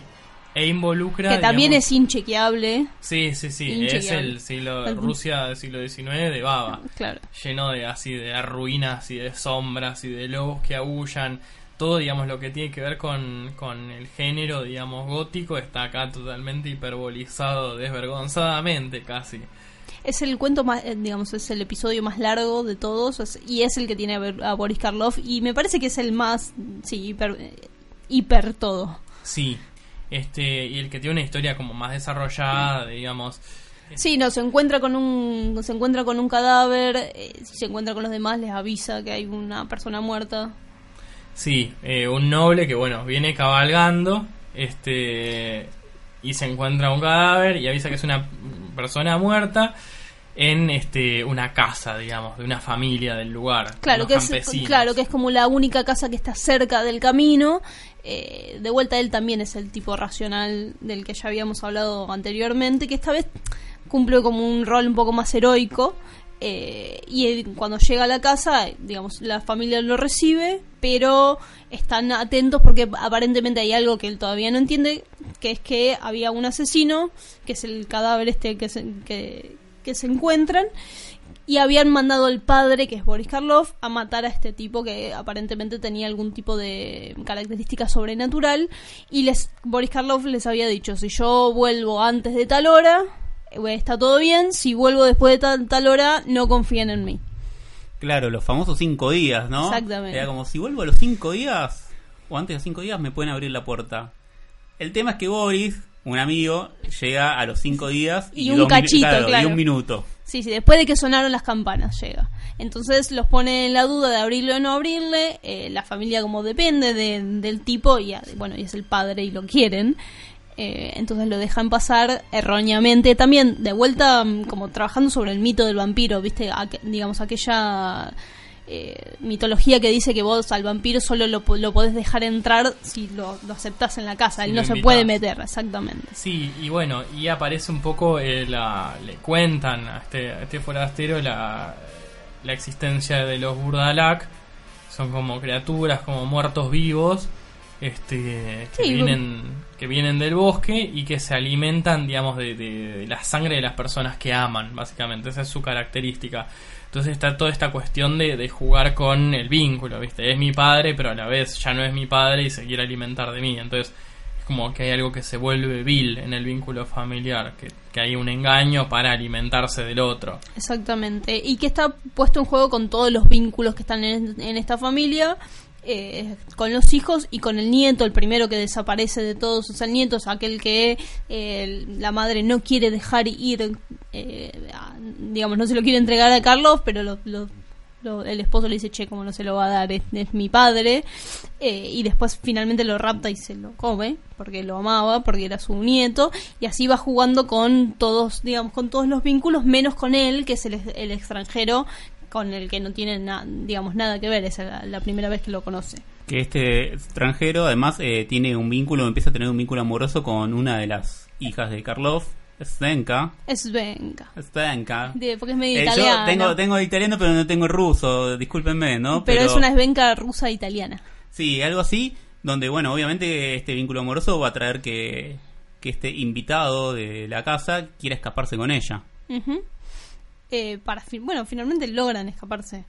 e involucra. Que también digamos- es inchequeable. Sí, sí, sí. Es el siglo El- Rusia del siglo XIX de baba. Claro. Lleno de así de ruinas y de sombras y de lobos que aullan. Todo, digamos, lo que tiene que ver con, con el género, digamos, gótico está acá totalmente hiperbolizado, desvergonzadamente casi. Es el cuento más, eh, digamos, es el episodio más largo de todos es- y es el que tiene a, ver- a Boris Karloff y me parece que es el más, sí, hiper, eh, hiper todo. Sí, este, y el que tiene una historia como más desarrollada, digamos. Sí, no, se encuentra con un, se encuentra con un cadáver, eh, si se encuentra con los demás les avisa que hay una persona muerta. Sí, eh, un noble que, bueno, viene cabalgando, este, y se encuentra un cadáver y avisa que es una persona muerta en este una casa, digamos, de una familia del lugar. Claro que, es, claro que es como la única casa que está cerca del camino. Eh, de vuelta él también es el tipo racional del que ya habíamos hablado anteriormente, que esta vez cumple como un rol un poco más heroico. eh, y él, cuando llega a la casa, digamos, la familia lo recibe, pero están atentos porque aparentemente hay algo que él todavía no entiende, que es que había un asesino, que es el cadáver este que se, que, se encuentran, y habían mandado al padre, que es Boris Karloff, a matar a este tipo que aparentemente tenía algún tipo de característica sobrenatural. Y les, Boris Karloff les había dicho, si yo vuelvo antes de tal hora, eh, está todo bien, si vuelvo después de tal, tal hora, no confíen en mí. Claro, los famosos cinco días, ¿no? Exactamente. Era como si vuelvo a los cinco días, o antes de cinco días, me pueden abrir la puerta. El tema es que Boris, un amigo, llega a los cinco días Y un cachito, claro, y un minuto. Sí, sí, después de que sonaron las campanas llega. Entonces los pone en la duda de abrirle o no abrirle. eh, la familia como depende de- del tipo y bueno, y es el padre y lo quieren. Eh, entonces lo dejan pasar erróneamente. También de vuelta mm, como trabajando sobre el mito del vampiro, viste, Aqu- digamos aquella eh, mitología que dice que vos al vampiro solo lo, lo podés dejar entrar si lo, lo aceptás en la casa. Si Él no se puede meter, exactamente. Sí, y bueno, y aparece un poco, eh, la, le cuentan a este, a este forastero la, la existencia de los Burdalak. Son como criaturas, como muertos vivos, este, que Sí, vienen que vienen del bosque y que se alimentan, digamos, de, de- la sangre de las personas que aman, básicamente. Esa es su característica. Entonces está toda esta cuestión de, de jugar con el vínculo, ¿viste? Es mi padre, pero a la vez ya no es mi padre y se quiere alimentar de mí. Entonces es como que hay algo que se vuelve vil en el vínculo familiar, que, hay un engaño para alimentarse del otro. Exactamente. Y que está puesto en juego con todos los vínculos que están en esta familia. Eh, con los hijos y con el nieto, el primero que desaparece de todos, o sea, el nieto es aquel que eh, la madre no quiere dejar ir, eh, digamos, no se lo quiere entregar a Carlos, pero lo- lo- el esposo le dice, che, ¿cómo no se lo va a dar? Es, es mi padre. Eh, y después finalmente lo rapta y se lo come, porque lo amaba, porque era su nieto. Y así va jugando con todos, digamos, con todos los vínculos, menos con él, que es el, el extranjero con el que no tiene, na- digamos, nada que ver. Es la, la primera vez que lo conoce. Que este extranjero además eh, tiene un vínculo, empieza a tener un vínculo amoroso con una de las hijas de Karlov, Svenka. Svenka. De- porque es medio Eh, italiano. yo tengo, tengo italiano pero no tengo ruso, discúlpenme, ¿no? pero, es una esvenca rusa italiana. Sí, algo así, donde, bueno, obviamente este vínculo amoroso va a traer que, que este invitado de la casa quiera escaparse con ella. Eh, para fi- bueno, finalmente logran escaparse.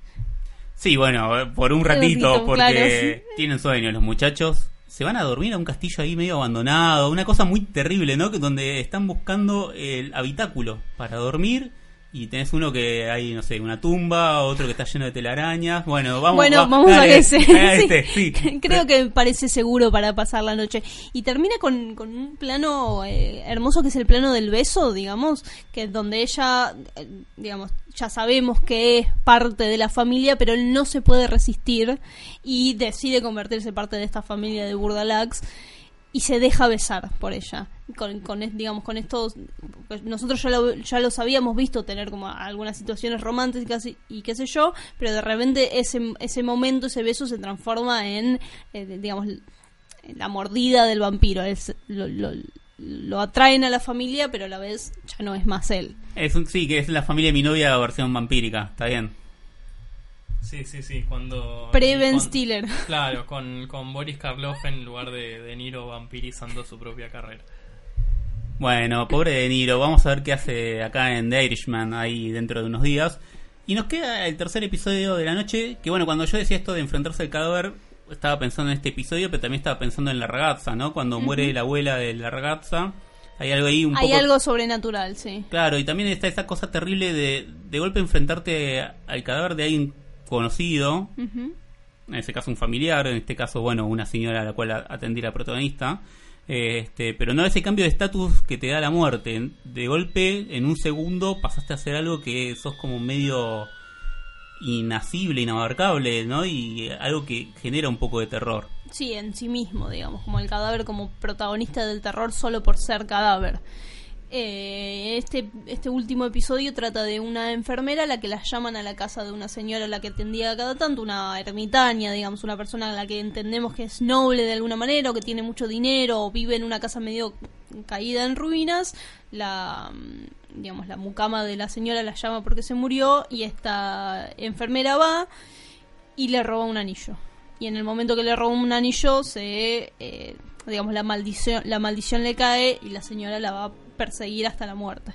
Sí, bueno, eh, por un Un ratito, ratito, porque claro. tienen sueño los muchachos. Se van a dormir a un castillo ahí medio abandonado, una cosa muy terrible, ¿no? Que donde están buscando el habitáculo para dormir y tenés uno que hay, no sé, una tumba, otro que está lleno de telarañas. Bueno, vamos, bueno, va- vamos a ese. a Sí. este, sí. Creo que parece seguro para pasar la noche. Y termina con, con un plano eh, hermoso que es el plano del beso, digamos, que es donde ella, eh, digamos, ya sabemos que es parte de la familia, pero él no se puede resistir y decide convertirse parte de esta familia de Burdalax y se deja besar por ella. Con, con digamos, con estos. pues nosotros ya, lo, ya los habíamos visto tener como algunas situaciones románticas y, qué sé yo, pero de repente ese, ese momento, ese beso se transforma en, eh, digamos, la mordida del vampiro. Es, lo, lo, lo atraen a la familia, pero a la vez ya no es más él. Es un, sí, que es la familia de mi novia versión vampírica, está bien. Sí, sí, sí, cuando... Pre Ben con- Stiller. Claro, con, con Boris Karloff en lugar de De Niro vampirizando su propia carrera. Bueno, pobre De Niro, vamos a ver qué hace acá en The Irishman ahí dentro de unos días. Y nos queda el tercer episodio de la noche, que bueno, cuando yo decía esto de enfrentarse al cadáver, estaba pensando en este episodio, pero también estaba pensando en la ragazza, ¿no? Cuando muere la abuela de la ragazza, hay algo ahí un Hay poco... algo sobrenatural, sí. Claro, y también está esa cosa terrible de de golpe enfrentarte al cadáver de alguien conocido, Ujú. en ese caso un familiar, en este caso, bueno, una señora a la cual atendí la protagonista, este, pero no ese cambio de estatus que te da la muerte. De golpe, en un segundo, pasaste a hacer algo que sos como medio inacible, inabarcable, ¿no? Y algo que genera un poco de terror. Sí, en sí mismo, digamos, como el cadáver como protagonista del terror solo por ser cadáver. Eh, este, este último episodio trata de una enfermera a la que la llaman a la casa de una señora a la que atendía cada tanto, una ermitaña, digamos, una persona a la que entendemos que es noble de alguna manera, o que tiene mucho dinero, o vive en una casa medio caída en ruinas. La, mm, digamos, la mucama de la señora la llama porque se murió y esta enfermera va y le roba un anillo. Y en el momento que le roba un anillo, se, eh, digamos, la maldición, la maldición le cae y la señora la va perseguir hasta la muerte.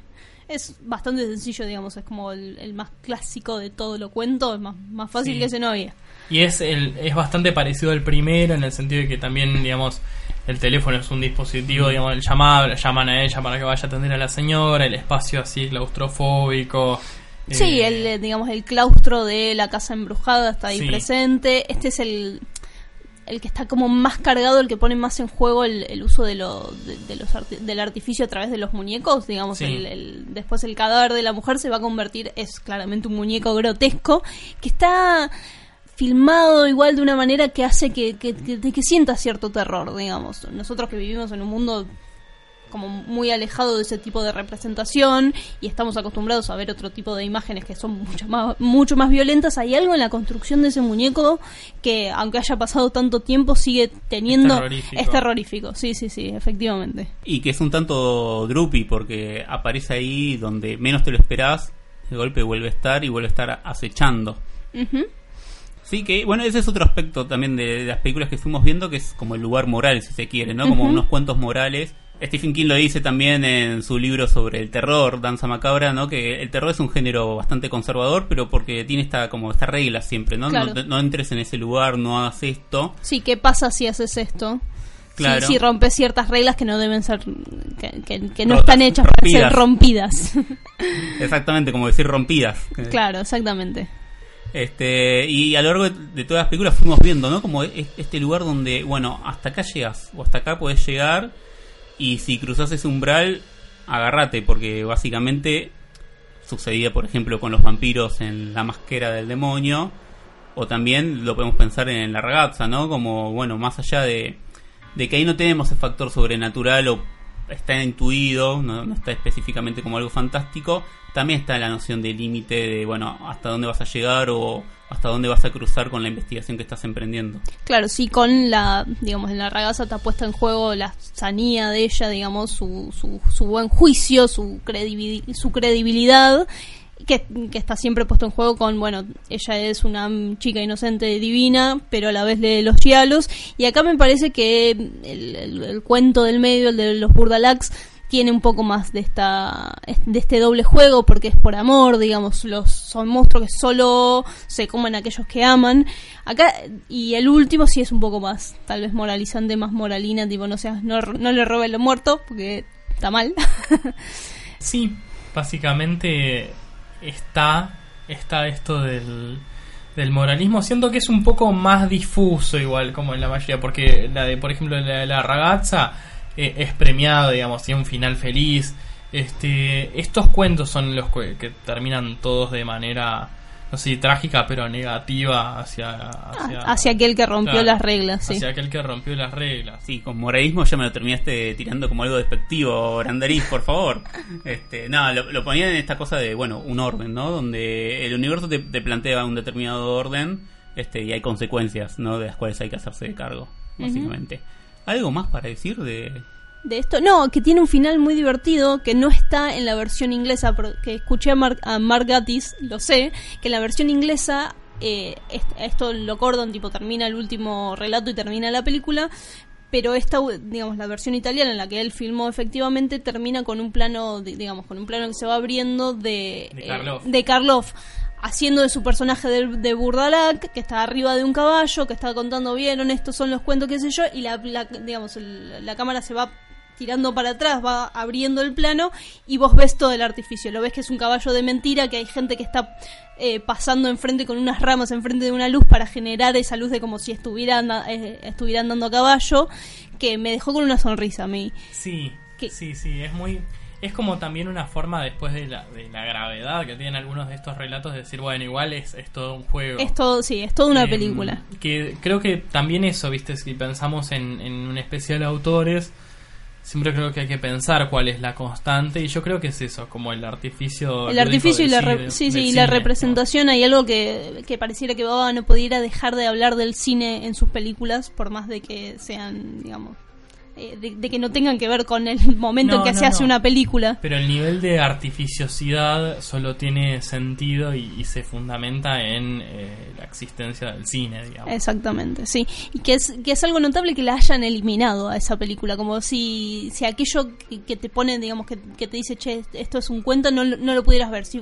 Es bastante sencillo, digamos, es como el, el más clásico de todo lo cuento, es más, más fácil Sí. que ese novia. Y es, el, es bastante parecido al primero en el sentido de que también, digamos, el teléfono es un dispositivo, digamos, el llamado, llaman a ella para que vaya a atender a la señora, el espacio así claustrofóbico. Sí, eh, el, eh, digamos, el claustro de la casa embrujada está ahí Sí. presente. Este es el, el que está como más cargado, el que pone más en juego el, el uso de lo, de, de los arti- del artificio a través de los muñecos. Digamos, Sí. el, el- después el cadáver de la mujer se va a convertir, es claramente un muñeco grotesco, que está filmado igual de una manera que hace que, que, que, que sienta cierto terror, digamos. Nosotros que vivimos en un mundo como muy alejado de ese tipo de representación y estamos acostumbrados a ver otro tipo de imágenes que son mucho más mucho más violentas hay algo en la construcción de ese muñeco que aunque haya pasado tanto tiempo sigue teniendo Es terrorífico. es terrorífico sí sí sí efectivamente Y que es un tanto droopy porque aparece ahí donde menos te lo esperás, de golpe vuelve a estar y vuelve a estar acechando. Ujú. Sí, que bueno, ese es otro aspecto también de, de las películas que fuimos viendo, que es como el lugar moral, si se quiere, ¿no? Como unos cuentos morales. Stephen King lo dice también en su libro sobre el terror, Danza Macabra, ¿no? Que el terror es un género bastante conservador, pero porque tiene esta como esta regla siempre, ¿no? Claro. No, no entres en ese lugar, no hagas esto. Sí, ¿qué pasa si haces esto? Claro. Si, rompes ciertas reglas que no deben ser, que, que- que no Rotas, están hechas para ser rompidas. Exactamente, como decir rompidas. claro, exactamente. Este, y a lo largo de, de todas las películas fuimos viendo, ¿no? Como es- este lugar donde, bueno, hasta acá llegas, o hasta acá puedes llegar, y si cruzas ese umbral, agárrate, porque básicamente sucedía, por ejemplo, con los vampiros en La Masquera del Demonio, o también lo podemos pensar en La Ragazza, ¿no? Como, bueno, más allá de, de que ahí no tenemos el factor sobrenatural o está intuido, no, está específicamente como algo fantástico, también está la noción de límite de, bueno, hasta dónde vas a llegar o hasta dónde vas a cruzar con la investigación que estás emprendiendo. Claro, sí, con la, digamos, en la ragaza está puesta en juego la sanía de ella, digamos, su, su, su buen juicio, su, credibil- su credibilidad, que, está siempre puesto en juego con, bueno, ella es una chica inocente divina, pero a la vez lee los chialos, y acá me parece que el cuento del medio, el de los burdalax, tiene un poco más de esta de este doble juego porque es por amor digamos los son monstruos que solo se comen aquellos que aman. Acá y el último sí es un poco más tal vez moralizante más moralina tipo no seas no, no le robes lo muerto porque está mal. Sí, básicamente está, está esto del, del moralismo. Siento que es un poco más difuso igual como en la mayoría, porque la de, por ejemplo, la de la ragazza eh, es premiado, digamos, tiene un final feliz. Este, estos cuentos son los que terminan todos de manera, no sé, trágica, pero negativa hacia... Hacia, hacia aquel que rompió Claro, las reglas sí Hacia aquel que rompió las reglas. Sí, con moralismo ya me lo terminaste tirando como algo despectivo, Brandariz, por favor. Este, no, lo, lo ponían en esta cosa de, bueno, un orden, ¿no? Donde el universo te, te plantea un determinado orden este, y hay consecuencias, ¿no? De las cuales hay que hacerse de cargo, básicamente. ¿Algo más para decir de, de esto. No, que tiene un final muy divertido que no está en la versión inglesa, pero que escuché a, Mar a Mark Gatiss, lo sé, que en la versión inglesa eh, est- esto lo cordon, tipo termina el último relato y termina la película, pero esta, digamos, la versión italiana en la que él filmó efectivamente termina con un plano, di- digamos, con un plano que se va abriendo de, De eh, de Karloff, haciendo de su personaje de, de Burdalac, que está arriba de un caballo, que está contando, vieron, estos son los cuentos, qué sé yo, y la, la- digamos, el- la cámara se va tirando para atrás, va abriendo el plano y vos ves todo el artificio. Lo ves que es un caballo de mentira, que hay gente que está eh, pasando enfrente con unas ramas enfrente de una luz para generar esa luz de como si estuvieran, eh, estuvieran dando a caballo, que me dejó con una sonrisa a mí. Sí, sí, sí, es muy... Es como también una forma después de la, de la gravedad que tienen algunos de estos relatos de decir, bueno, igual es, es todo un juego. Es todo, sí, es toda una Em, película. Que creo que también eso, viste, si pensamos en, en un especial de autores, siempre creo que hay que pensar cuál es la constante y yo creo que es eso, como el artificio. El artificio y la, re- sí, sí, y la representación, hay algo que, que pareciera que Baba no pudiera dejar de hablar del cine en sus películas, por más de que sean, digamos, eh, de, de que no tengan que ver con el momento No, en que no, se hace no. una película. Pero el nivel de artificiosidad solo tiene sentido y, y se fundamenta en eh, la existencia del cine, digamos. Exactamente, sí. Y que es, que es algo notable que la hayan eliminado a esa película, como si, si aquello que, que te pone, digamos, que, que te dice, che, esto es un cuento, no, lo- no lo pudieras ver. Si,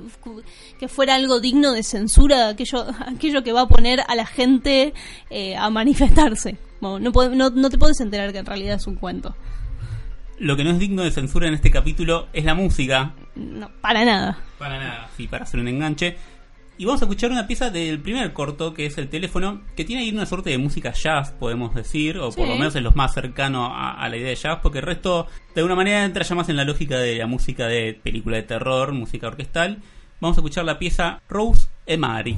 que fuera algo digno de censura, aquello, aquello que va a poner a la gente eh, a manifestarse. No, no, no te puedes enterar que en realidad es un cuento. Lo que no es digno de censura en este capítulo es la música. No, para nada. Para nada. Sí, para hacer un enganche. Y vamos a escuchar una pieza del primer corto, que es el teléfono, que tiene ahí una suerte de música jazz, podemos decir, o por Sí. lo menos es lo más cercano a, a la idea de jazz, porque el resto, de alguna manera, entra ya más en la lógica de la música de película de terror, música orquestal. Vamos a escuchar la pieza Rose e Mari.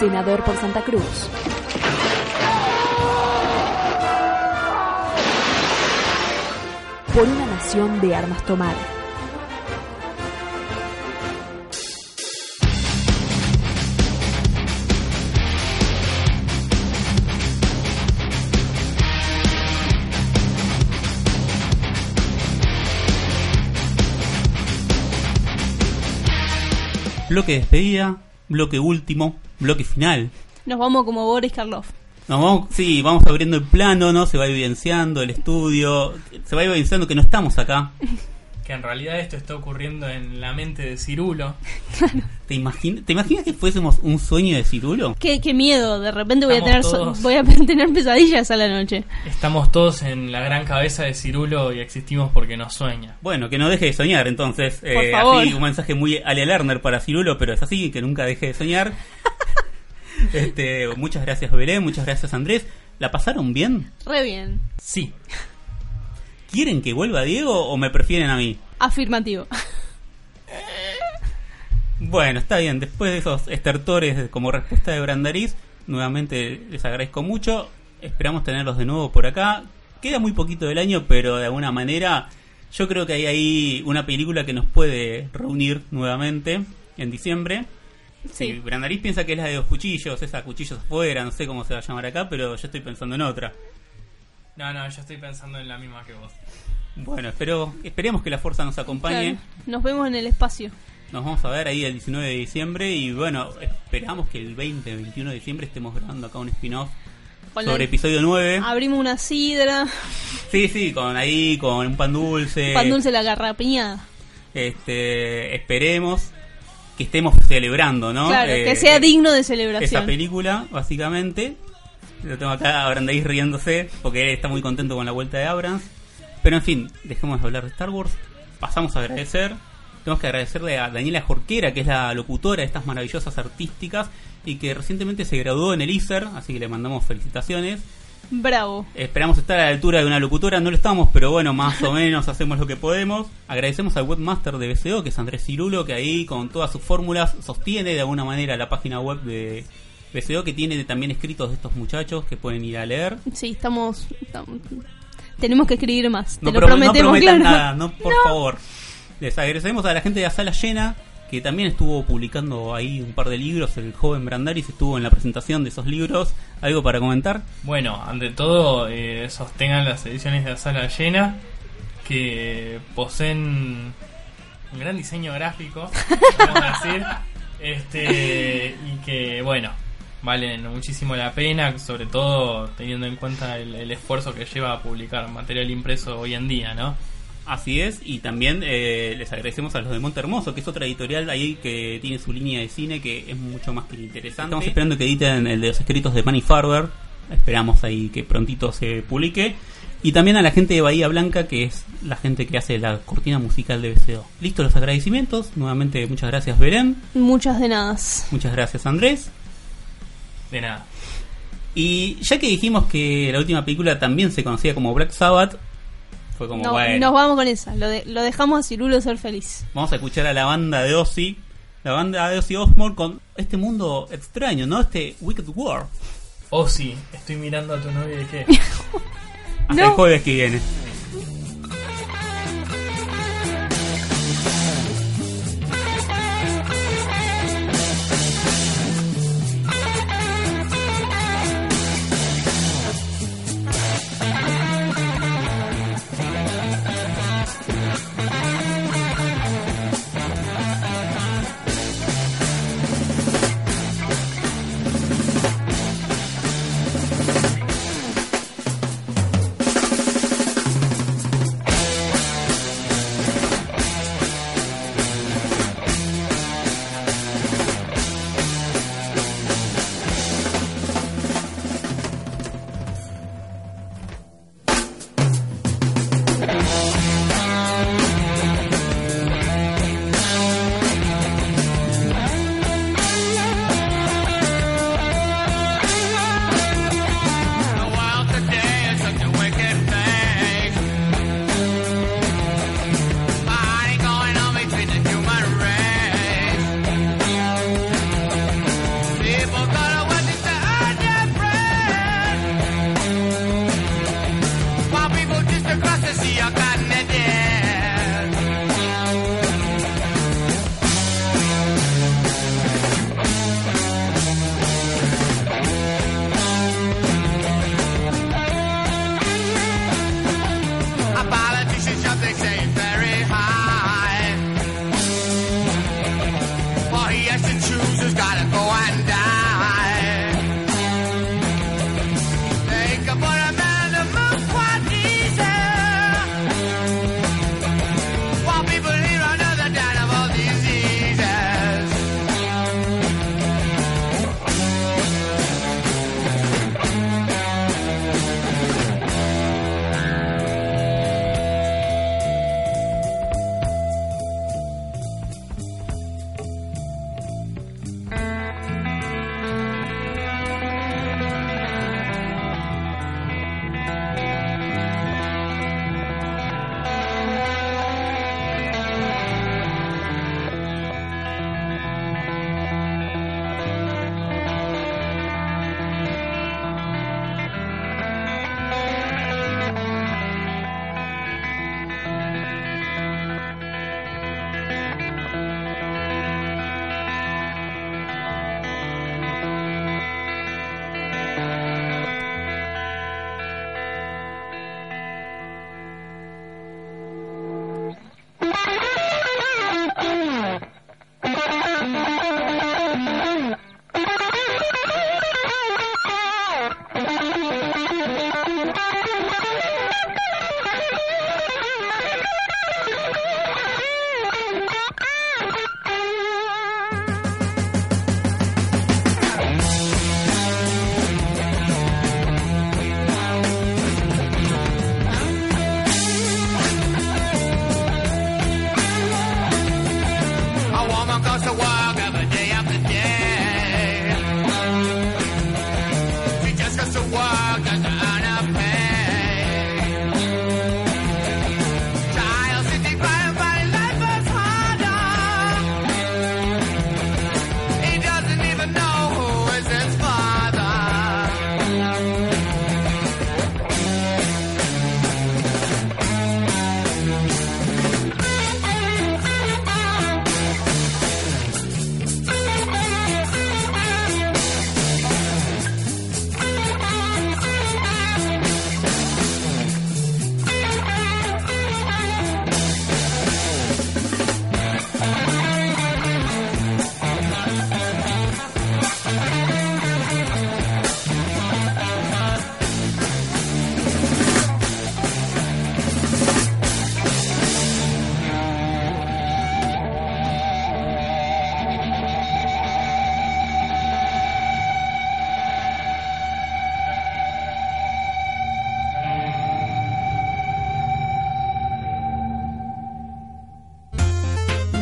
senador por Santa Cruz. Por una nación de armas tomar. Bloque de despedida, bloque último, bloque final. Nos vamos como Boris Karloff. Nos vamos, sí, vamos abriendo el plano, ¿no? Se va evidenciando el estudio, se va evidenciando que no estamos acá. Que en realidad esto está ocurriendo en la mente de Cirulo. ¿Te, imagin- ¿Te imaginas que fuésemos un sueño de Cirulo? Qué, qué miedo, de repente voy a, tener Estamos so- todos- voy a tener pesadillas a la noche. Estamos todos en la gran cabeza de Cirulo y existimos porque nos sueña. Bueno, que no deje de soñar, entonces. Por Eh, favor. Así, un mensaje muy Ale Lerner para Cirulo, pero es así, que nunca deje de soñar. este, muchas gracias, Belén, muchas gracias, Andrés. ¿La pasaron bien? Re bien. Sí. ¿Quieren que vuelva Diego o me prefieren a mí? Afirmativo. Bueno, está bien. Después de esos estertores como respuesta de Brandariz, nuevamente les agradezco mucho. Esperamos tenerlos de nuevo por acá. Queda muy poquito del año, pero de alguna manera yo creo que hay ahí una película que nos puede reunir nuevamente en diciembre. Sí. Brandariz piensa que es la de los cuchillos, esa cuchillos afuera, no sé cómo se va a llamar acá, pero yo estoy pensando en otra. No, no, yo estoy pensando en la misma que vos. Bueno, espero, esperemos que la fuerza nos acompañe. Claro. Nos vemos en el espacio. Nos vamos a ver ahí el 19 de diciembre y bueno, esperamos que el 20, 21 de diciembre estemos grabando acá un spin-off sobre episodio 9. Abrimos una sidra, Sí, sí, con ahí, con un pan dulce. pan dulce la garrapiñada. Este, esperemos que estemos celebrando, ¿no? Claro, Eh, que sea eh, digno de celebración. Esa película, básicamente. Lo tengo acá Brandeis riéndose porque él está muy contento con la vuelta de Abrams. Pero en fin, dejemos de hablar de Star Wars. Pasamos a agradecer. Tenemos que agradecerle a Daniela Jorquera, que es la locutora de estas maravillosas artísticas y que recientemente se graduó en el ISER, así que le mandamos felicitaciones. Bravo. Esperamos estar a la altura de una locutora, no lo estamos, pero bueno, más o menos hacemos lo que podemos. Agradecemos al webmaster de BCO, que es Andrés Cirulo, que ahí con todas sus fórmulas sostiene de alguna manera la página web de BCO, que tiene también escritos de estos muchachos que pueden ir a leer. Sí, estamos, estamos- Tenemos que escribir más. No, Te lo promet- no prometemos, prometan claro. nada, no, por favor. Les agradecemos a la gente de la sala llena, que también estuvo publicando ahí un par de libros. El joven Brandaris estuvo en la presentación de esos libros. ¿Algo para comentar? Bueno, ante todo, eh, sostengan las ediciones de la sala llena, que poseen un gran diseño gráfico, vamos a decir, este, y que, bueno, valen muchísimo la pena, sobre todo teniendo en cuenta el, el esfuerzo que lleva a publicar material impreso hoy en día, ¿no? Así es, y también eh, les agradecemos a los de Monte Hermoso, que es otra editorial ahí que tiene su línea de cine que es mucho más que interesante. Estamos esperando que editen el de los escritos de Manny Farber, esperamos ahí que prontito se publique. Y también a la gente de Bahía Blanca, que es la gente que hace la cortina musical de BCO. Listo los agradecimientos, nuevamente muchas gracias Belén, Muchas de nada. muchas gracias Andrés. De nada. Y ya que dijimos que la última película también se conocía como Black Sabbath, fue como No, bueno. Nos vamos con esa. Lo, de- lo dejamos a Cirulo ser feliz. Vamos a escuchar a la banda de Ozzy, la banda de Ozzy Osbourne con este mundo extraño, ¿no? Este Wicked War. Sí, estoy mirando a tu novia de qué. Hasta el jueves que viene.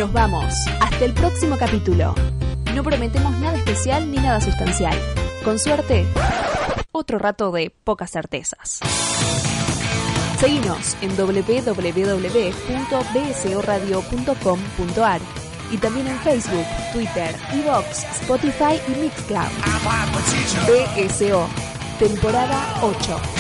Nos vamos. Hasta el próximo capítulo. No prometemos nada especial ni nada sustancial. Con suerte, otro rato de pocas certezas. Seguinos en www.bsoradio.com.ar y también en Facebook, Twitter, Evox, Spotify y Mixcloud. BSO, temporada 8.